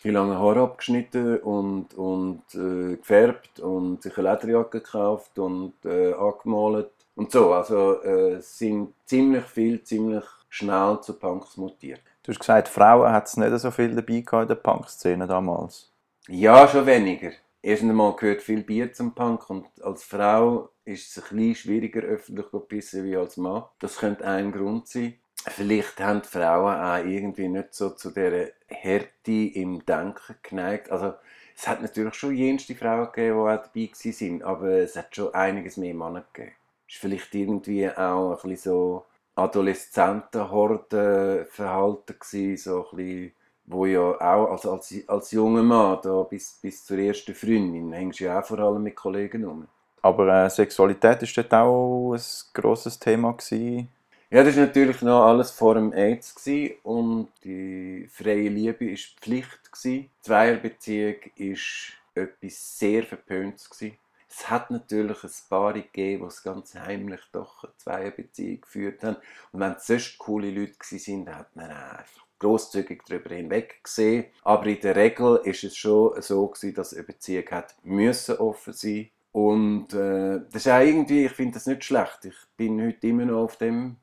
Speaker 3: viel lange Haare abgeschnitten und, und äh, gefärbt und sich eine Lederjacke gekauft und äh, angemalt und so. Also äh, sind ziemlich viel, ziemlich schnell zu Punks mutiert.
Speaker 2: Du hast gesagt, Frauen hat es nicht so viel dabei gehabt in der Punk-Szene damals.
Speaker 3: Ja, schon weniger. Erst einmal gehört viel Bier zum Punk und als Frau ist es ein bisschen schwieriger öffentlich zu pissen wie als Mann. Das könnte ein Grund sein vielleicht haben die Frauen auch irgendwie nicht so zu dieser Härte im Denken geneigt. Also, es hat natürlich schon jenste Frauen gegeben, die auch dabei waren, aber es hat schon einiges mehr Männer gegeben. Es war vielleicht irgendwie auch ein bisschen so Adoleszentenhordenverhalten gewesen, so ein bisschen, wo ja auch also als, als junger Mann da bis, bis zur ersten Freundin hängst du ja auch vor allem mit Kollegen um.
Speaker 2: Aber äh, Sexualität war dort auch ein grosses Thema gewesen
Speaker 3: ja, das war natürlich noch alles vor dem AIDS gewesen und die freie Liebe war Pflicht. Gewesen. Zweierbeziehung war etwas sehr Verpöntes. Gewesen. Es hat natürlich ein paar gegeben, die es ganz heimlich doch eine Zweierbeziehung geführt haben. Und wenn es sonst coole Leute waren, dann hat man einfach grosszügig darüber hinweg gesehen. Aber in der Regel ist es schon so gewesen, dass eine Beziehung hat müssen offen sein. Und äh, das ist auch irgendwie, ich finde das nicht schlecht. Ich bin heute immer noch auf dem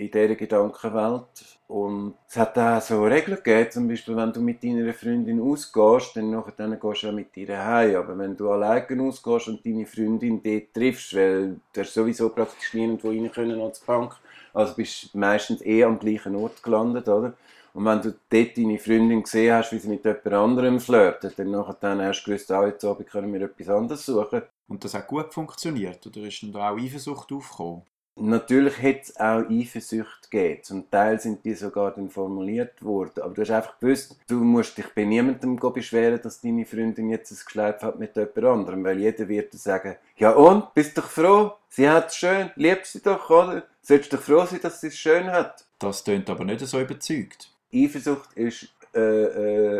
Speaker 3: in dieser Gedankenwelt. Und es hat auch so Regeln gegeben, zum Beispiel, wenn du mit deiner Freundin ausgehst, dann, nachher, dann gehst du auch mit ihr heim. Aber wenn du alleine ausgehst und deine Freundin dort triffst, weil du sowieso praktisch niemand, rein können als Bank, also bist du meistens eh am gleichen Ort gelandet, oder? Und wenn du dort deine Freundin gesehen hast, wie sie mit jemand anderem flirtet, dann, nachher, dann hast du gewusst, ah, jetzt Abend können wir etwas anderes suchen.
Speaker 2: Und das hat gut funktioniert? Oder ist denn da auch Eifersucht aufgekommen?
Speaker 3: Natürlich hätte es auch Eifersucht gegeben. Zum Teil sind die sogar dann formuliert worden. Aber du hast einfach gewusst, du musst dich bei niemandem beschweren, dass deine Freundin jetzt ein Geschleif hat mit jemand anderem. Weil jeder wird sagen, ja und, bist doch froh? Sie hat es schön, liebst sie doch, oder? Sollst doch froh sein, dass sie es schön hat.
Speaker 2: Das tönt aber nicht so überzeugt.
Speaker 3: Eifersucht ist äh, äh,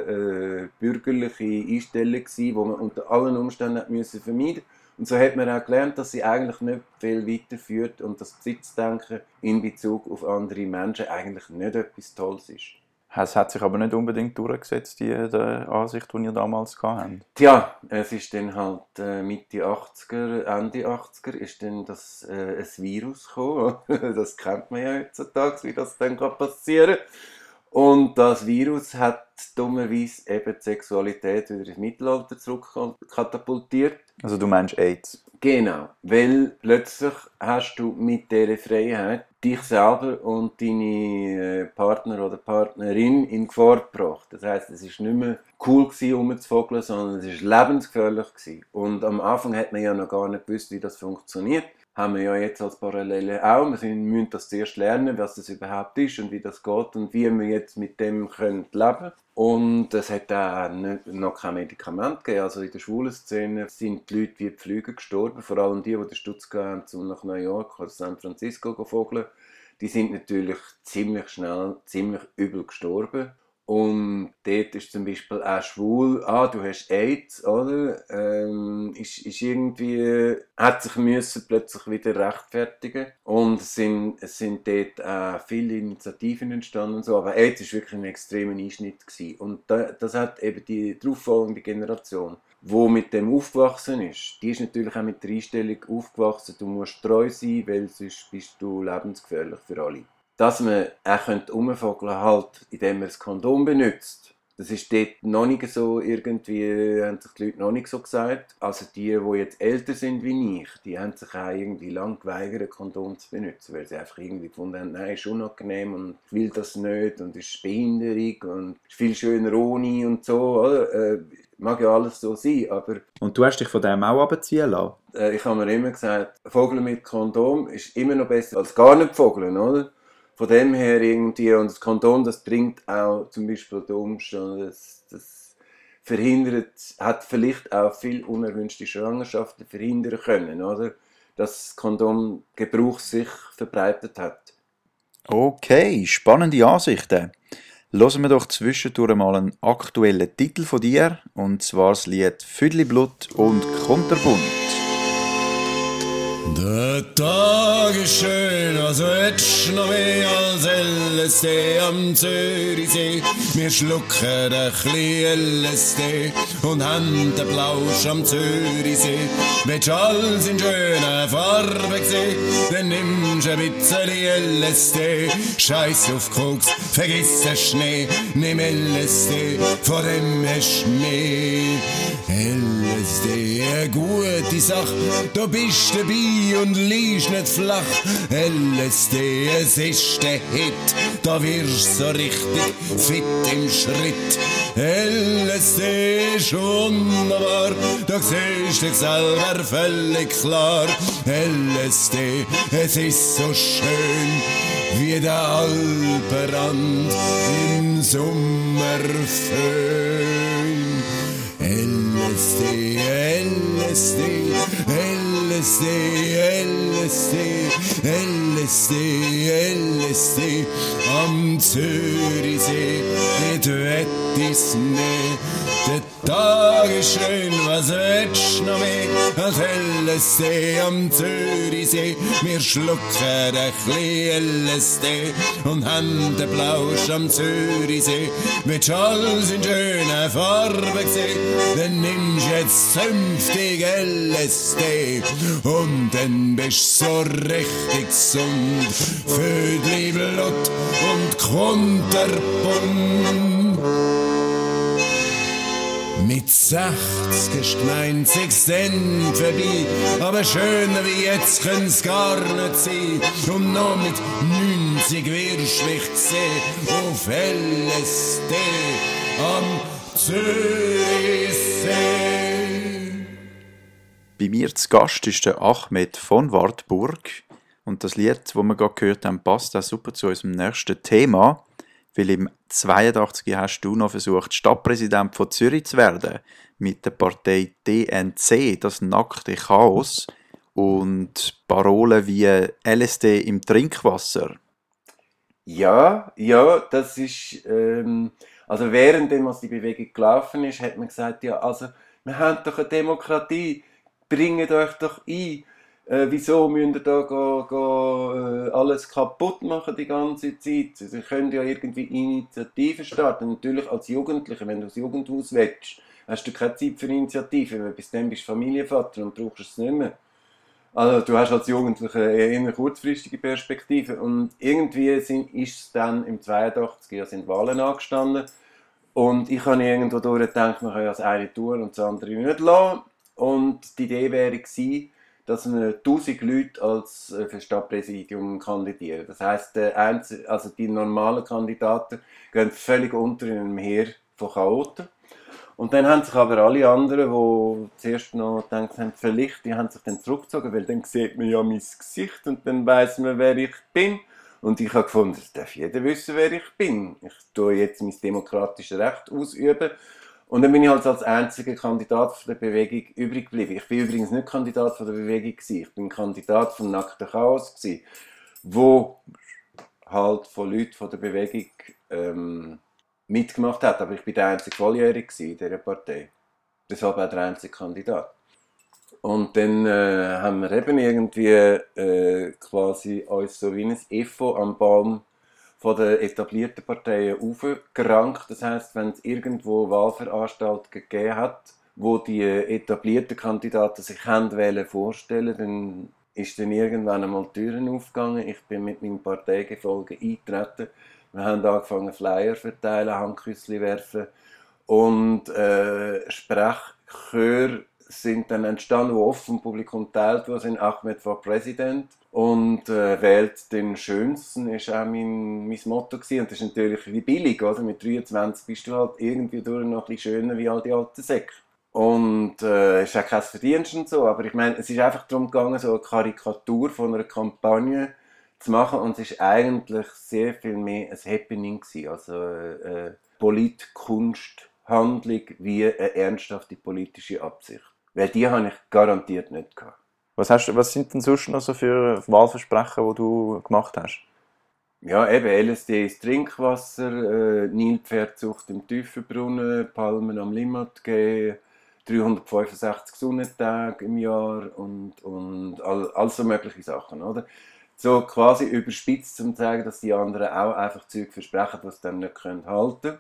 Speaker 3: äh, bürgerliche Einstellung die man unter allen Umständen vermeiden musste. Und so hat man auch gelernt, dass sie eigentlich nicht viel weiterführt und das Besitzdenken in Bezug auf andere Menschen eigentlich nicht etwas Tolles ist.
Speaker 2: Es hat sich aber nicht unbedingt durchgesetzt, die, die Ansicht, die ihr damals hatten.
Speaker 3: Tja, es ist dann halt äh, Mitte 80er, Ende 80er ist dann das, äh, ein Virus gekommen. das kennt man ja heutzutage, wie das dann passieren kann. Und das Virus hat dummerweise eben die Sexualität wieder ins Mittelalter zurückkatapultiert.
Speaker 2: Also du meinst AIDS?
Speaker 3: Genau, weil plötzlich hast du mit dieser Freiheit dich selber und deine äh, Partner oder Partnerin in Gefahr gebracht. Das heißt, es ist nicht mehr cool gewesen, rumzuvogeln, sondern es ist lebensgefährlich gewesen. Und am Anfang hat man ja noch gar nicht gewusst, wie das funktioniert haben wir ja jetzt als Parallele auch. Wir müssen das zuerst lernen, was das überhaupt ist und wie das geht und wie wir jetzt mit dem können leben Und es hat auch nicht, noch kein Medikament gegeben. Also in der schwulen Szene sind die Leute wie die Flüge gestorben. Vor allem die, die den Stutz haben, um nach New York oder San Francisco zu vogeln. Die sind natürlich ziemlich schnell, ziemlich übel gestorben. Und dort ist zum Beispiel auch schwul, ah, du hast AIDS, oder? Ähm, ist, ist irgendwie, hat sich müssen plötzlich wieder rechtfertigen. Und es sind, es sind dort auch viele Initiativen entstanden und so. Aber AIDS ist wirklich ein extremer Einschnitt gewesen. Und da, das hat eben die darauffolgende Generation, wo mit dem aufgewachsen ist, die ist natürlich auch mit der Einstellung aufgewachsen, du musst treu sein, weil sonst bist du lebensgefährlich für alle dass man auch umvogeln halt, indem man das Kondom benutzt, Das ist dort noch nicht so irgendwie, haben sich die Leute noch nicht so gesagt. Also die, die jetzt älter sind wie ich, die haben sich auch irgendwie lang geweigert, Kondom zu benutzen, weil sie einfach irgendwie gefunden haben, nein, ist unangenehm und ich will das nicht und ist Behinderung und ist viel schöner ohne und so. Äh, mag ja alles so sein, aber...
Speaker 2: Und du hast dich von dem auch abziehen lassen?
Speaker 3: Äh, ich habe mir immer gesagt, Vogeln mit Kondom ist immer noch besser als gar nicht Vogeln, oder? Von dem her irgendwie, und das Kondom, das bringt auch zum Beispiel den Umstand, das, das verhindert, hat vielleicht auch viel unerwünschte Schwangerschaften verhindern können, oder? Dass das Kondomgebrauch sich verbreitet hat.
Speaker 2: Okay, spannende Ansichten. Hören wir doch zwischendurch mal einen aktuellen Titel von dir, und zwar das Lied Füdliblut und Konterbunt.
Speaker 4: Der Tag ist schön, also hättest noch mehr als LSD am Zürichsee. Wir schlucken ein bisschen LSD und haben den Plausch am Zürichsee. Willst du alles in schöner Farbe sehen, dann nimmst du ein bisschen LSD. Scheiß auf Koks, vergiss den Schnee, nimm LSD, vor dem hast mehr. LSD, eine gute Sache, du bist dabei und liegst nicht flach. LSD, es ist der Hit, da wirst so richtig fit im Schritt. LSD ist wunderbar, da siehst dich selber völlig klar. LSD, es ist so schön, wie der Alpenrand im Sommerföhn. LSD, LSD, LSD, LSD, LSD, am Zürichsee mit Wettis Schnee. Der Tag ist schön, was willst du noch mehr als LSD am Zürichsee? Wir schlucken ein bisschen LSD und haben den Plausch am Zürichsee. Willst du alles in schöner Farbe sehen, dann nimmst du jetzt zünftig LSD und dann bist du so richtig gesund. Vödli Blut und Kunterbunt. Mit 60 ist 90 Cent vorbei, aber schöner wie jetzt können's gar nicht sein. Und noch mit 90 wirst mich sehen auf LSD am Zürichsee.
Speaker 2: Bei mir zu Gast ist der Ahmed von Wartburg. Und das Lied, das wir gerade gehört haben, passt auch super zu unserem nächsten Thema. Weil im 82 hast du noch versucht, Stadtpräsident von Zürich zu werden. Mit der Partei DNC, das nackte Chaos. Und Parolen wie LSD im Trinkwasser.
Speaker 3: Ja, ja, das ist, ähm, also währenddem, als die Bewegung gelaufen ist, hat man gesagt, ja, also, wir haben doch eine Demokratie, bringt euch doch ein. Äh, wieso müsst ihr da go, go, äh, alles kaputt machen die ganze Zeit? Sie können ja irgendwie Initiativen starten. Natürlich als Jugendlicher, wenn du das Jugendhaus willst, hast du keine Zeit für Initiativen, weil bis dann bist du Familienvater und brauchst es nicht mehr. Also du hast als Jugendlicher eher eine kurzfristige Perspektive und irgendwie sind, ist es dann im 82 ja sind Wahlen angestanden und ich habe irgendwo durchgedacht, man kann ja das eine tun und das andere nicht lassen und die Idee wäre gewesen, dass man 1000 Leute als äh, für Stadtpräsidium kandidieren. Das heißt, also die normalen Kandidaten gehen völlig unter in einem Heer von Chaoten. Und dann haben sich aber alle anderen, die zuerst noch gedacht haben, vielleicht, die haben sich dann zurückgezogen, weil dann sieht man ja mein Gesicht und dann weiß man, wer ich bin. Und ich habe gefunden, es darf jeder wissen, wer ich bin. Ich tue jetzt mein demokratisches Recht ausüben. Und dann bin ich halt als einziger Kandidat von der Bewegung übrig geblieben. Ich bin übrigens nicht Kandidat von der Bewegung gewesen. Ich bin Kandidat von Nackten Chaos gewesen, wo halt von Leuten von der Bewegung ähm, mitgemacht hat. Aber ich bin der einzige Volljährige in dieser Partei. Deshalb auch der einzige Kandidat. Und dann äh, haben wir eben irgendwie äh, quasi uns so wie ein Efo am Baum von den etablierten Parteien aufgerankt. Das heißt, wenn es irgendwo Wahlveranstaltungen gegeben hat, wo die etablierten Kandidaten sich haben wollen vorstellen, dann ist dann irgendwann einmal die Türen aufgegangen. Ich bin mit meinem Parteigefolge eingetreten. Wir haben angefangen Flyer verteilen, Handküssli werfen und äh, Sprechchöre sind dann entstanden, wo oft vom Publikum teilt worden sind. Ahmed war Präsident und äh, wählt den Schönsten, ist auch mein, mein Motto gewesen. Und das ist natürlich wie billig, oder? Mit 23 bist du halt irgendwie durch noch ein bisschen schöner wie all die alten Säcke. Und äh, ist auch kein Verdienst und so, aber ich meine, es ist einfach darum gegangen, so eine Karikatur von einer Kampagne zu machen und es ist eigentlich sehr viel mehr ein Happening gewesen, also äh, Politkunsthandlung wie eine ernsthafte politische Absicht. Weil die habe ich garantiert nicht gehabt.
Speaker 2: Was, hast, was sind denn sonst noch so für Wahlversprechen, die du gemacht hast?
Speaker 3: Ja, eben LSD ist Trinkwasser, äh, Nilpferdzucht im Tiefenbrunnen, Palmen am Limmat gehen, 365 Sonnentage im Jahr und, und all, all so mögliche Sachen, oder? So quasi überspitzt, um zu sagen, dass die anderen auch einfach Zeug versprechen, was sie dann nicht können halten können.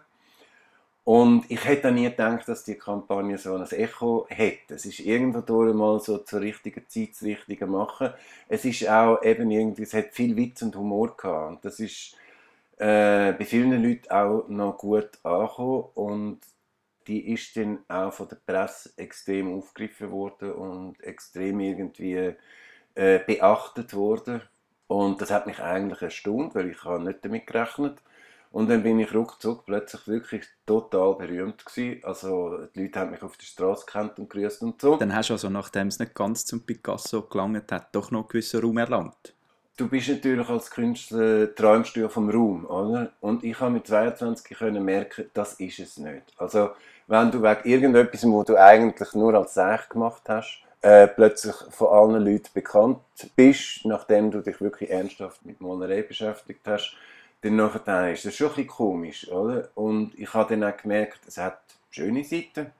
Speaker 3: Und ich hätte nie gedacht, dass die Kampagne so ein Echo hätte. Es ist irgendwo durch mal so zur richtigen Zeit das Richtige machen. Es ist auch eben irgendwie, es hat viel Witz und Humor gehabt. Und das ist äh, bei vielen Leuten auch noch gut angekommen. Und die ist dann auch von der Presse extrem aufgegriffen worden und extrem irgendwie äh, beachtet worden. Und das hat mich eigentlich erstaunt, weil ich nicht damit gerechnet habe und dann bin ich ruckzuck plötzlich wirklich total berühmt gewesen. Also die Leute haben mich auf der Straße gekannt und grüßt und so.
Speaker 2: Dann hast du also, nachdem es nicht ganz zum Picasso gelangt hat, doch noch einen gewissen Raum erlangt.
Speaker 3: Du bist natürlich als Künstler träumst du vom Raum, oder? Und ich habe mit 22 können merken, das ist es nicht. Also wenn du wegen irgendetwas, wo du eigentlich nur als Sech gemacht hast, äh, plötzlich von allen Leuten bekannt bist, nachdem du dich wirklich ernsthaft mit Malerei beschäftigt hast, dann nachher ist das schon ein bisschen komisch, oder? Und ich habe dann auch gemerkt, es hat schöne Seiten.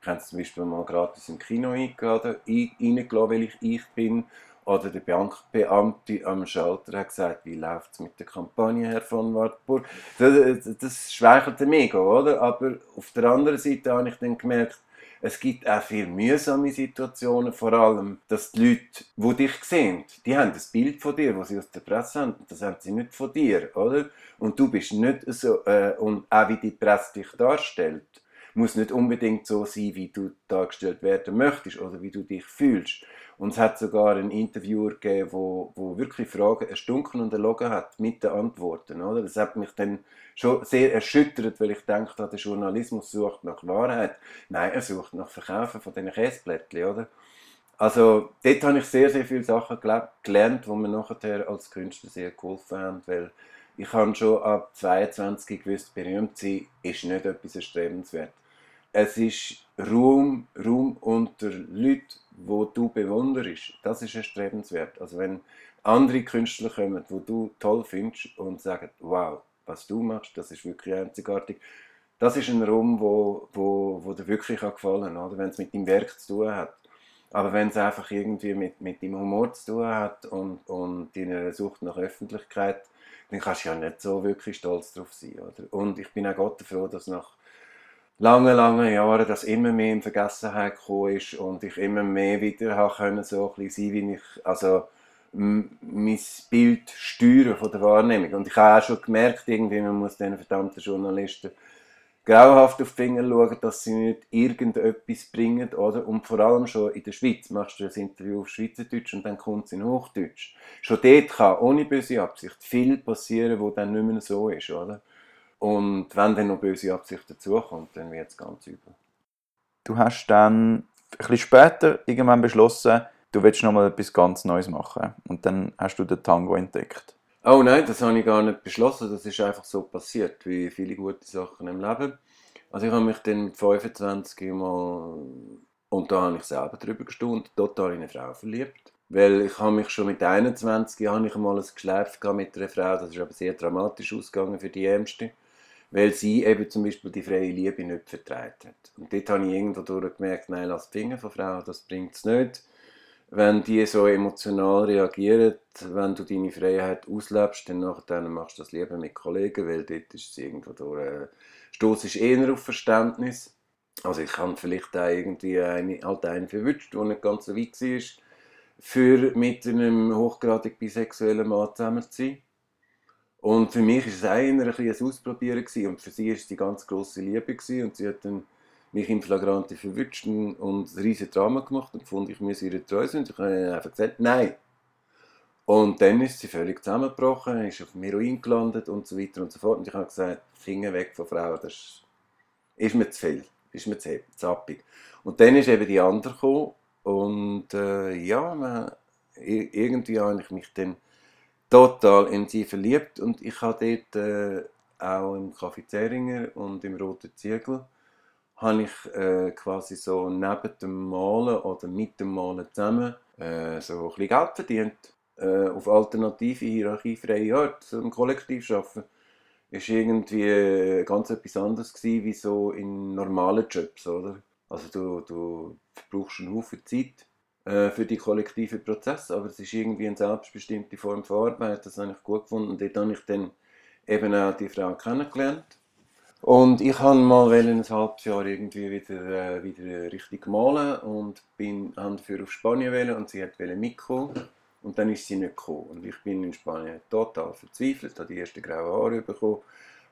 Speaker 3: Ich habe zum Beispiel mal gratis im Kino eingeladen, reingelassen, weil ich ich bin. Oder der Bankbeamte am Schalter hat gesagt, wie läuft es mit der Kampagne, Herr von Wartburg. Das, das, schweichelt mega, oder? Aber auf der anderen Seite habe ich dann gemerkt, es gibt auch viele mühsame Situationen, vor allem, dass die Leute, die dich sehen, die haben das Bild von dir, das sie aus der Presse haben, das haben sie nicht von dir, oder? Und du bist nicht so, äh, und auch wie die Presse dich darstellt, muss nicht unbedingt so sein, wie du dargestellt werden möchtest oder wie du dich fühlst. Und es hat sogar einen Interviewer gegeben, wo, wo wirklich Fragen erstunken und erlogen hat mit den Antworten. Oder? Das hat mich dann schon sehr erschüttert, weil ich dachte, der Journalismus sucht nach Wahrheit. Nein, er sucht nach Verkaufen von diesen Käseblättchen, oder? Also dort habe ich sehr, sehr viele Sachen gelernt, die mir nachher als Künstler sehr geholfen haben, weil ich habe schon ab 22 gewusst, berühmt sein ist nicht etwas erstrebenswert. Es ist Ruhm, Ruhm unter Leuten, wo du bewunderst, das ist erstrebenswert. Also wenn andere Künstler kommen, wo du toll findest und sagen, wow, was du machst, das ist wirklich einzigartig. Das ist ein Raum, wo, wo, wo dir wirklich gefallen kann, wenn es mit deinem Werk zu tun hat. Aber wenn es einfach irgendwie mit, mit deinem Humor zu tun hat und, und deiner Sucht nach Öffentlichkeit, dann kannst du ja nicht so wirklich stolz drauf sein. Oder? Und ich bin auch Gott froh, dass nach lange, lange Jahre das immer mehr in Vergessenheit gekommen ist und ich immer mehr wieder können, so ein bisschen sein, wie ich, also mein Bild steuern von der Wahrnehmung. Und ich habe auch schon gemerkt, irgendwie, man muss diesen verdammten Journalisten grauenhaft auf die Finger schauen, dass sie nicht irgendetwas bringen, oder? Und vor allem schon in der Schweiz machst du ein Interview auf Schweizerdeutsch und dann kommt es in Hochdeutsch. Schon dort kann, ohne böse Absicht, viel passieren, wo dann nicht mehr so ist, oder? Und wenn dann noch böse Absicht dazukommt, dann wird es ganz übel.
Speaker 2: Du hast dann ein bisschen später irgendwann beschlossen, du willst noch mal etwas ganz Neues machen. Und dann hast du den Tango entdeckt.
Speaker 3: Oh nein, das habe ich gar nicht beschlossen. Das ist einfach so passiert, wie viele gute Sachen im Leben. Also ich habe mich dann mit 25 mal, und da habe ich selber drüber gestaunt, total in eine Frau verliebt. Weil ich habe mich schon mit 21 habe ich mal ein Geschleif mit einer Frau, das ist aber sehr dramatisch ausgegangen für die Ärmste weil sie eben zum Beispiel die freie Liebe nicht vertreten hat. Und dort habe ich irgendwo gemerkt, nein, lass die Finger von Frauen, das bringt es nicht. Wenn die so emotional reagieren, wenn du deine Freiheit auslebst, dann, machst du das lieber mit Kollegen, weil dort ist es irgendwo durch, äh, stoß ist eher auf Verständnis. Also ich habe vielleicht auch irgendwie eine, halt einen verwünscht, der nicht ganz so weit war, für mit einem hochgradig bisexuellen Mann zusammen zu sein. Und für mich war es eher ein, ein Ausprobieren gewesen. und für sie war es die ganz grosse Liebe gewesen. und sie hat dann mich im Flagranti verwünscht und ein riesiges Drama gemacht und gefunden, ich muss ihr treu sein. Und ich habe einfach gesagt, nein. Und dann ist sie völlig zusammengebrochen, ist auf Heroin gelandet und so weiter und so fort. Und ich habe gesagt, Finger weg von Frauen, das ist mir zu viel, ist mir zu zappig. Und dann ist eben die andere gekommen und äh, ja, man, irgendwie habe ich mich dann total in sie verliebt und ich habe dort äh, auch im Café Zeringer und im Roten Ziegel habe ich äh, quasi so neben dem Malen oder mit dem Malen zusammen äh, so ein bisschen Geld verdient. Äh, auf alternative, hierarchiefreie Art, so im Kollektiv arbeiten, ist irgendwie äh, ganz etwas anderes gewesen, wie so in normalen Jobs, oder? Also du, du brauchst einen Haufen Zeit äh, für die kollektiven Prozesse, aber es ist irgendwie eine selbstbestimmte Form von Arbeit, das habe ich gut gefunden und dort habe ich dann eben auch die Frau kennengelernt und ich habe mal ein halbes Jahr irgendwie wieder, äh, wieder richtig malen und bin dafür auf Spanien wählen und sie wollte mitkommen. Und dann ist sie nicht gekommen. Und ich bin in Spanien total verzweifelt, habe die ersten grauen Haare bekommen,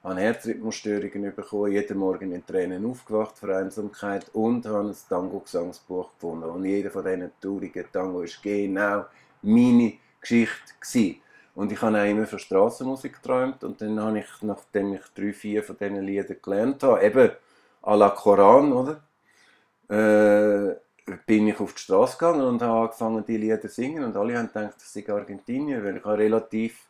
Speaker 3: habe Herzrhythmusstörungen bekommen, jeden Morgen in Tränen aufgewacht vor Einsamkeit und habe ein Tango-Gesangsbuch gefunden. Und jeder von diesen traurigen Tango war genau meine Geschichte. Gewesen. Und ich habe auch immer von Strassenmusik geträumt. Und dann habe ich, nachdem ich drei, vier von diesen Liedern gelernt habe, eben à la Koran, oder? Äh, bin ich auf die Straße gegangen und habe angefangen, die Lieder zu singen. Und alle haben gedacht, das sei Argentinier, weil ich habe relativ,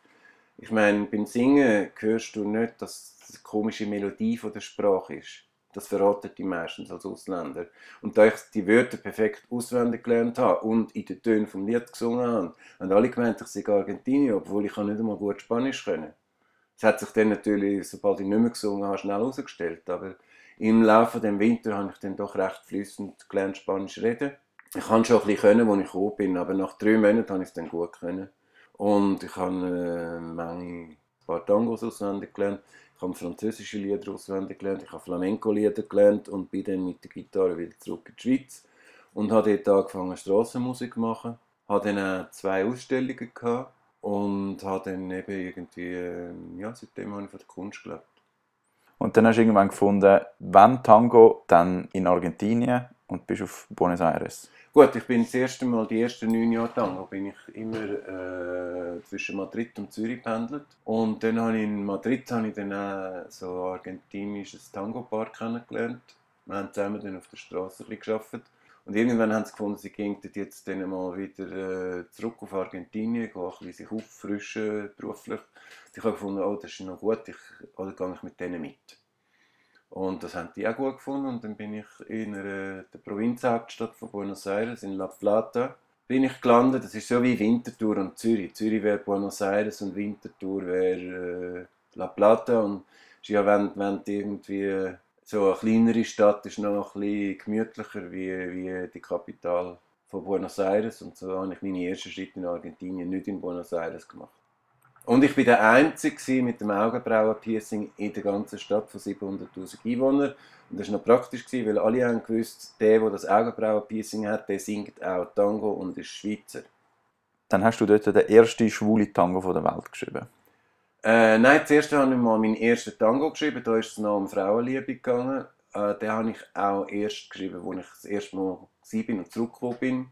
Speaker 3: ich meine, beim Singen hörst du nicht, dass das eine komische Melodie von der Sprache ist. Das verraten die meistens als Ausländer. Und da ich die Wörter perfekt auswendig gelernt habe und in den Tönen vom Lied gesungen habe, haben alle gemeint, ich sei Argentinier, obwohl ich nicht einmal gut Spanisch können. Das hat sich dann natürlich, sobald ich nicht mehr gesungen habe, schnell herausgestellt. Aber im Laufe des Winters habe ich dann doch recht fließend gelernt Spanisch reden. Ich kann schon ein bisschen können, als ich gekommen bin, aber nach drei Monaten habe ich es dann gut können. Und ich habe äh, Menge, ein paar Tangos auswendig gelernt. Ich habe französische Lieder auswendig gelernt, ich habe Flamenco-Lieder gelernt und bin dann mit der Gitarre wieder zurück in die Schweiz und habe dort angefangen Strassenmusik zu machen. Habe dann auch zwei Ausstellungen gehabt und habe dann eben irgendwie, ähm, ja, seitdem habe ich von der Kunst gelebt.
Speaker 2: Und dann hast du irgendwann gefunden, wenn Tango, dann in Argentinien und bist auf Buenos Aires.
Speaker 3: Gut, ich bin das erste Mal, die ersten neun Jahre Tango, bin ich immer äh, zwischen Madrid und Zürich pendelt. Und dann habe ich in Madrid habe ich dann so ein argentinisches Tango-Paar kennengelernt. Wir haben zusammen dann auf der Straße gearbeitet. Und irgendwann haben sie gefunden, sie gehen jetzt dann mal wieder äh, zurück auf Argentinien, gehen ein bisschen sich auffrischen beruflich. Ich habe gefunden, oh, das ist noch gut, ich, oder gehe ich mit denen mit. Und das haben die auch gut gefunden. Und dann bin ich in einer, der Provinzhauptstadt von Buenos Aires, in La Plata, bin ich gelandet. Das ist so wie Winterthur und Zürich. Zürich wäre Buenos Aires und Winterthur wäre äh, La Plata. Und ja, wenn, wenn irgendwie so eine kleinere Stadt ist noch ein bisschen gemütlicher wie, wie die Kapital von Buenos Aires. Und so habe ich meine ersten Schritte in Argentinien nicht in Buenos Aires gemacht. Und ich war der Einzige mit dem Augenbrauenpiercing in der ganzen Stadt von 700'000 Einwohnern. Und das war noch praktisch, weil alle haben gewusst, der, der das Augenbrauenpiercing hat, der singt auch Tango und ist Schweizer.
Speaker 2: Dann hast du dort den ersten schwule Tango der Welt geschrieben.
Speaker 3: Äh, nein, zuerst habe ich mal meinen ersten Tango geschrieben, da ist es noch um Frauenliebe gegangen. Äh, den habe ich auch erst geschrieben, als ich das erste Mal war und zurückgekommen bin.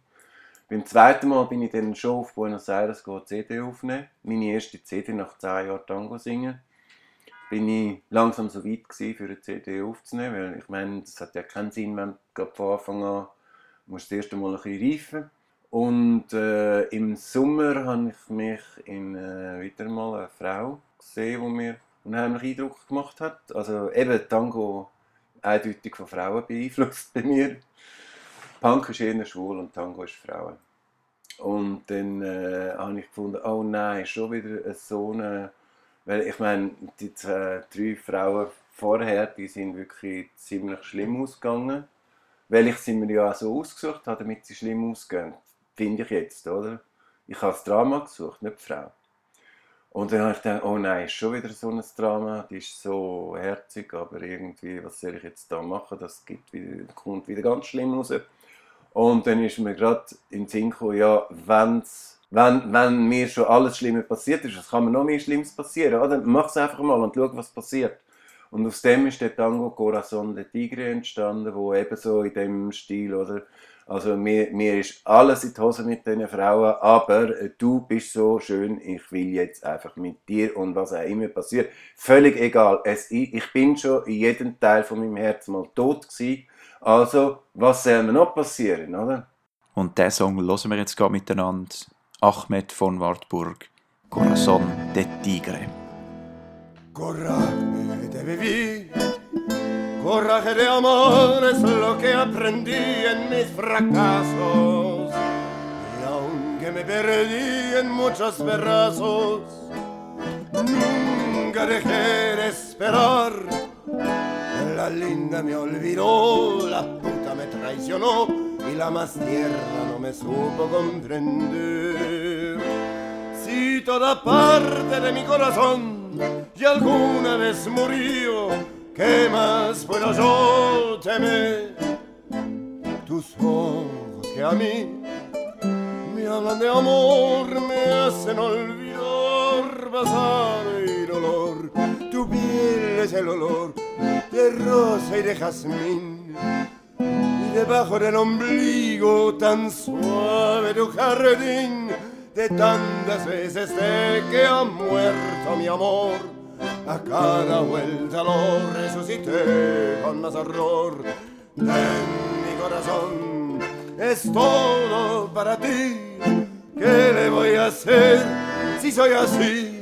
Speaker 3: Beim zweiten Mal bin ich dann schon auf Buenos Aires CD aufnehmen. Meine erste CD nach 10 Jahren Tango singen. Bin ich langsam so weit gewesen, für eine CD aufzunehmen, weil ich meine, das hat ja keinen Sinn, wenn du von Anfang an musst das erste Mal ein bisschen reifen. Und äh, im Sommer habe ich mich in äh, wieder mal eine Frau gesehen, die mir unheimlich Eindruck gemacht hat. Also eben Tango eindeutig von Frauen beeinflusst bei mir. Punk ist eher schwul und Tango ist Frauen. Und dann äh, habe ich gefunden, oh nein, schon wieder so eine. Weil ich meine, die zwei, drei Frauen vorher, die sind wirklich ziemlich schlimm ausgegangen. Weil ich sie mir ja so ausgesucht habe, damit sie schlimm ausgehen. Finde ich jetzt, oder? Ich habe das Drama gesucht, nicht die Frau. Und dann habe ich gedacht, oh nein, ist schon wieder so ein Drama, die ist so herzig, aber irgendwie, was soll ich jetzt da machen? Das gibt wieder, kommt wieder ganz schlimm raus. Und dann ist mir gerade den Sinn gekommen, ja, wenn wenn, wenn mir schon alles Schlimme passiert ist, es kann mir noch mehr Schlimmes passieren, oder? Mach es einfach mal und schau, was passiert. Und aus dem ist der Tango Corazon de Tigre entstanden, wo eben so in dem Stil, oder? Also mir, mir ist alles in die Hose mit diesen Frauen, aber du bist so schön, ich will jetzt einfach mit dir und was auch immer passiert, völlig egal. Es, ich, ich bin schon in jedem Teil von meinem Herzen mal tot gewesen, also was soll mir noch passieren, oder?
Speaker 2: Und diesen Song hören wir jetzt gerade miteinander. Ahmed von Wartburg, Corazon de Tigre.
Speaker 4: Coraje de vivir, coraje de amor es lo que aprendí en mis fracasos. Y aunque me perdí en muchos pedazos, nunca dejé de esperar. La linda me olvidó, la puta me traicionó y la más tierna no me supo comprender. Si toda parte de mi corazón y alguna vez murió, ¿qué más puedo yo temer? Tus ojos que a mí me hablan de amor, me hacen olvidar pasar el olor. Tu piel es el olor de rosa y de jazmín. Y debajo del ombligo tan suave tu jardín, de tantas veces de que ha muerto mi amor. A cada vuelta lo resucité con más horror. En mi corazón es todo para ti. ¿Qué le voy a hacer si soy así?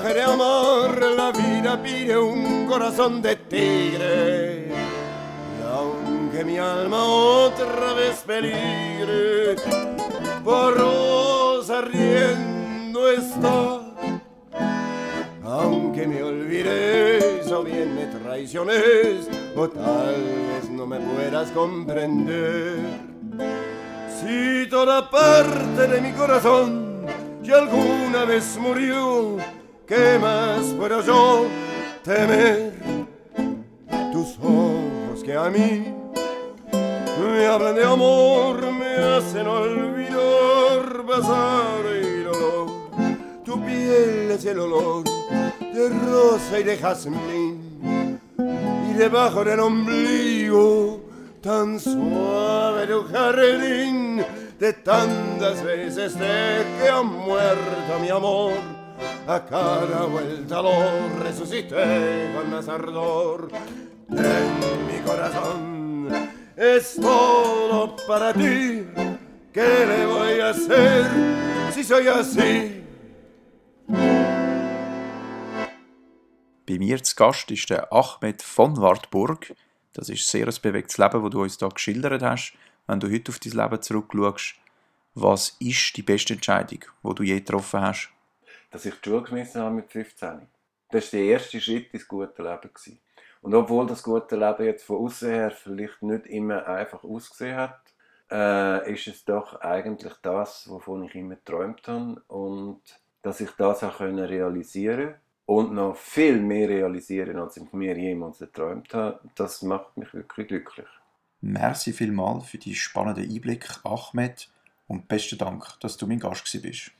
Speaker 4: De amar, la vida pide un corazón de tigre. Y aunque mi alma otra vez peligre, por rosa riendo está. Aunque me olvides o bien me traiciones, o tal vez no me puedas comprender. Si toda parte de mi corazón ya alguna vez murió, ¿qué más puedo yo temer? Tus ojos que a mí me hablan de amor, me hacen olvidar pasar el dolor. Tu piel es el olor de rosa y de jazmín, y debajo del ombligo tan suave tu jardín, de tantas veces de que ha muerto mi amor. A cada vuelta lo resucité con más ardor. En mi corazón es todo para ti. ¿Qué le voy a hacer si soy así?
Speaker 2: Bei mir zu Gast ist der Ahmed von Wartburg. Das ist sehr ein bewegtes Leben, das du uns hier geschildert hast. Wenn du heute auf dein Leben zurückschaust, was ist die beste Entscheidung, die du je getroffen hast?
Speaker 3: Dass ich die Schule geschmissen habe mit 15. Das war der erste Schritt ins gute Leben. Und obwohl das gute Leben jetzt von außen her vielleicht nicht immer einfach ausgesehen hat, äh, ist es doch eigentlich das, wovon ich immer geträumt habe. Und dass ich das auch können realisieren und noch viel mehr realisieren, als ich mir jemals geträumt habe, das macht mich wirklich glücklich.
Speaker 2: Merci vielmals für die spannenden Einblick, Ahmed, und besten Dank, dass du mein Gast bist.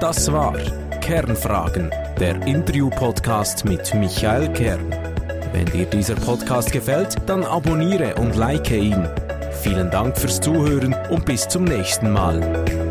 Speaker 1: Das war Kernfragen, der Interview-Podcast mit Michael Kern. Wenn dir dieser Podcast gefällt, dann abonniere und like ihn. Vielen Dank fürs Zuhören und bis zum nächsten Mal.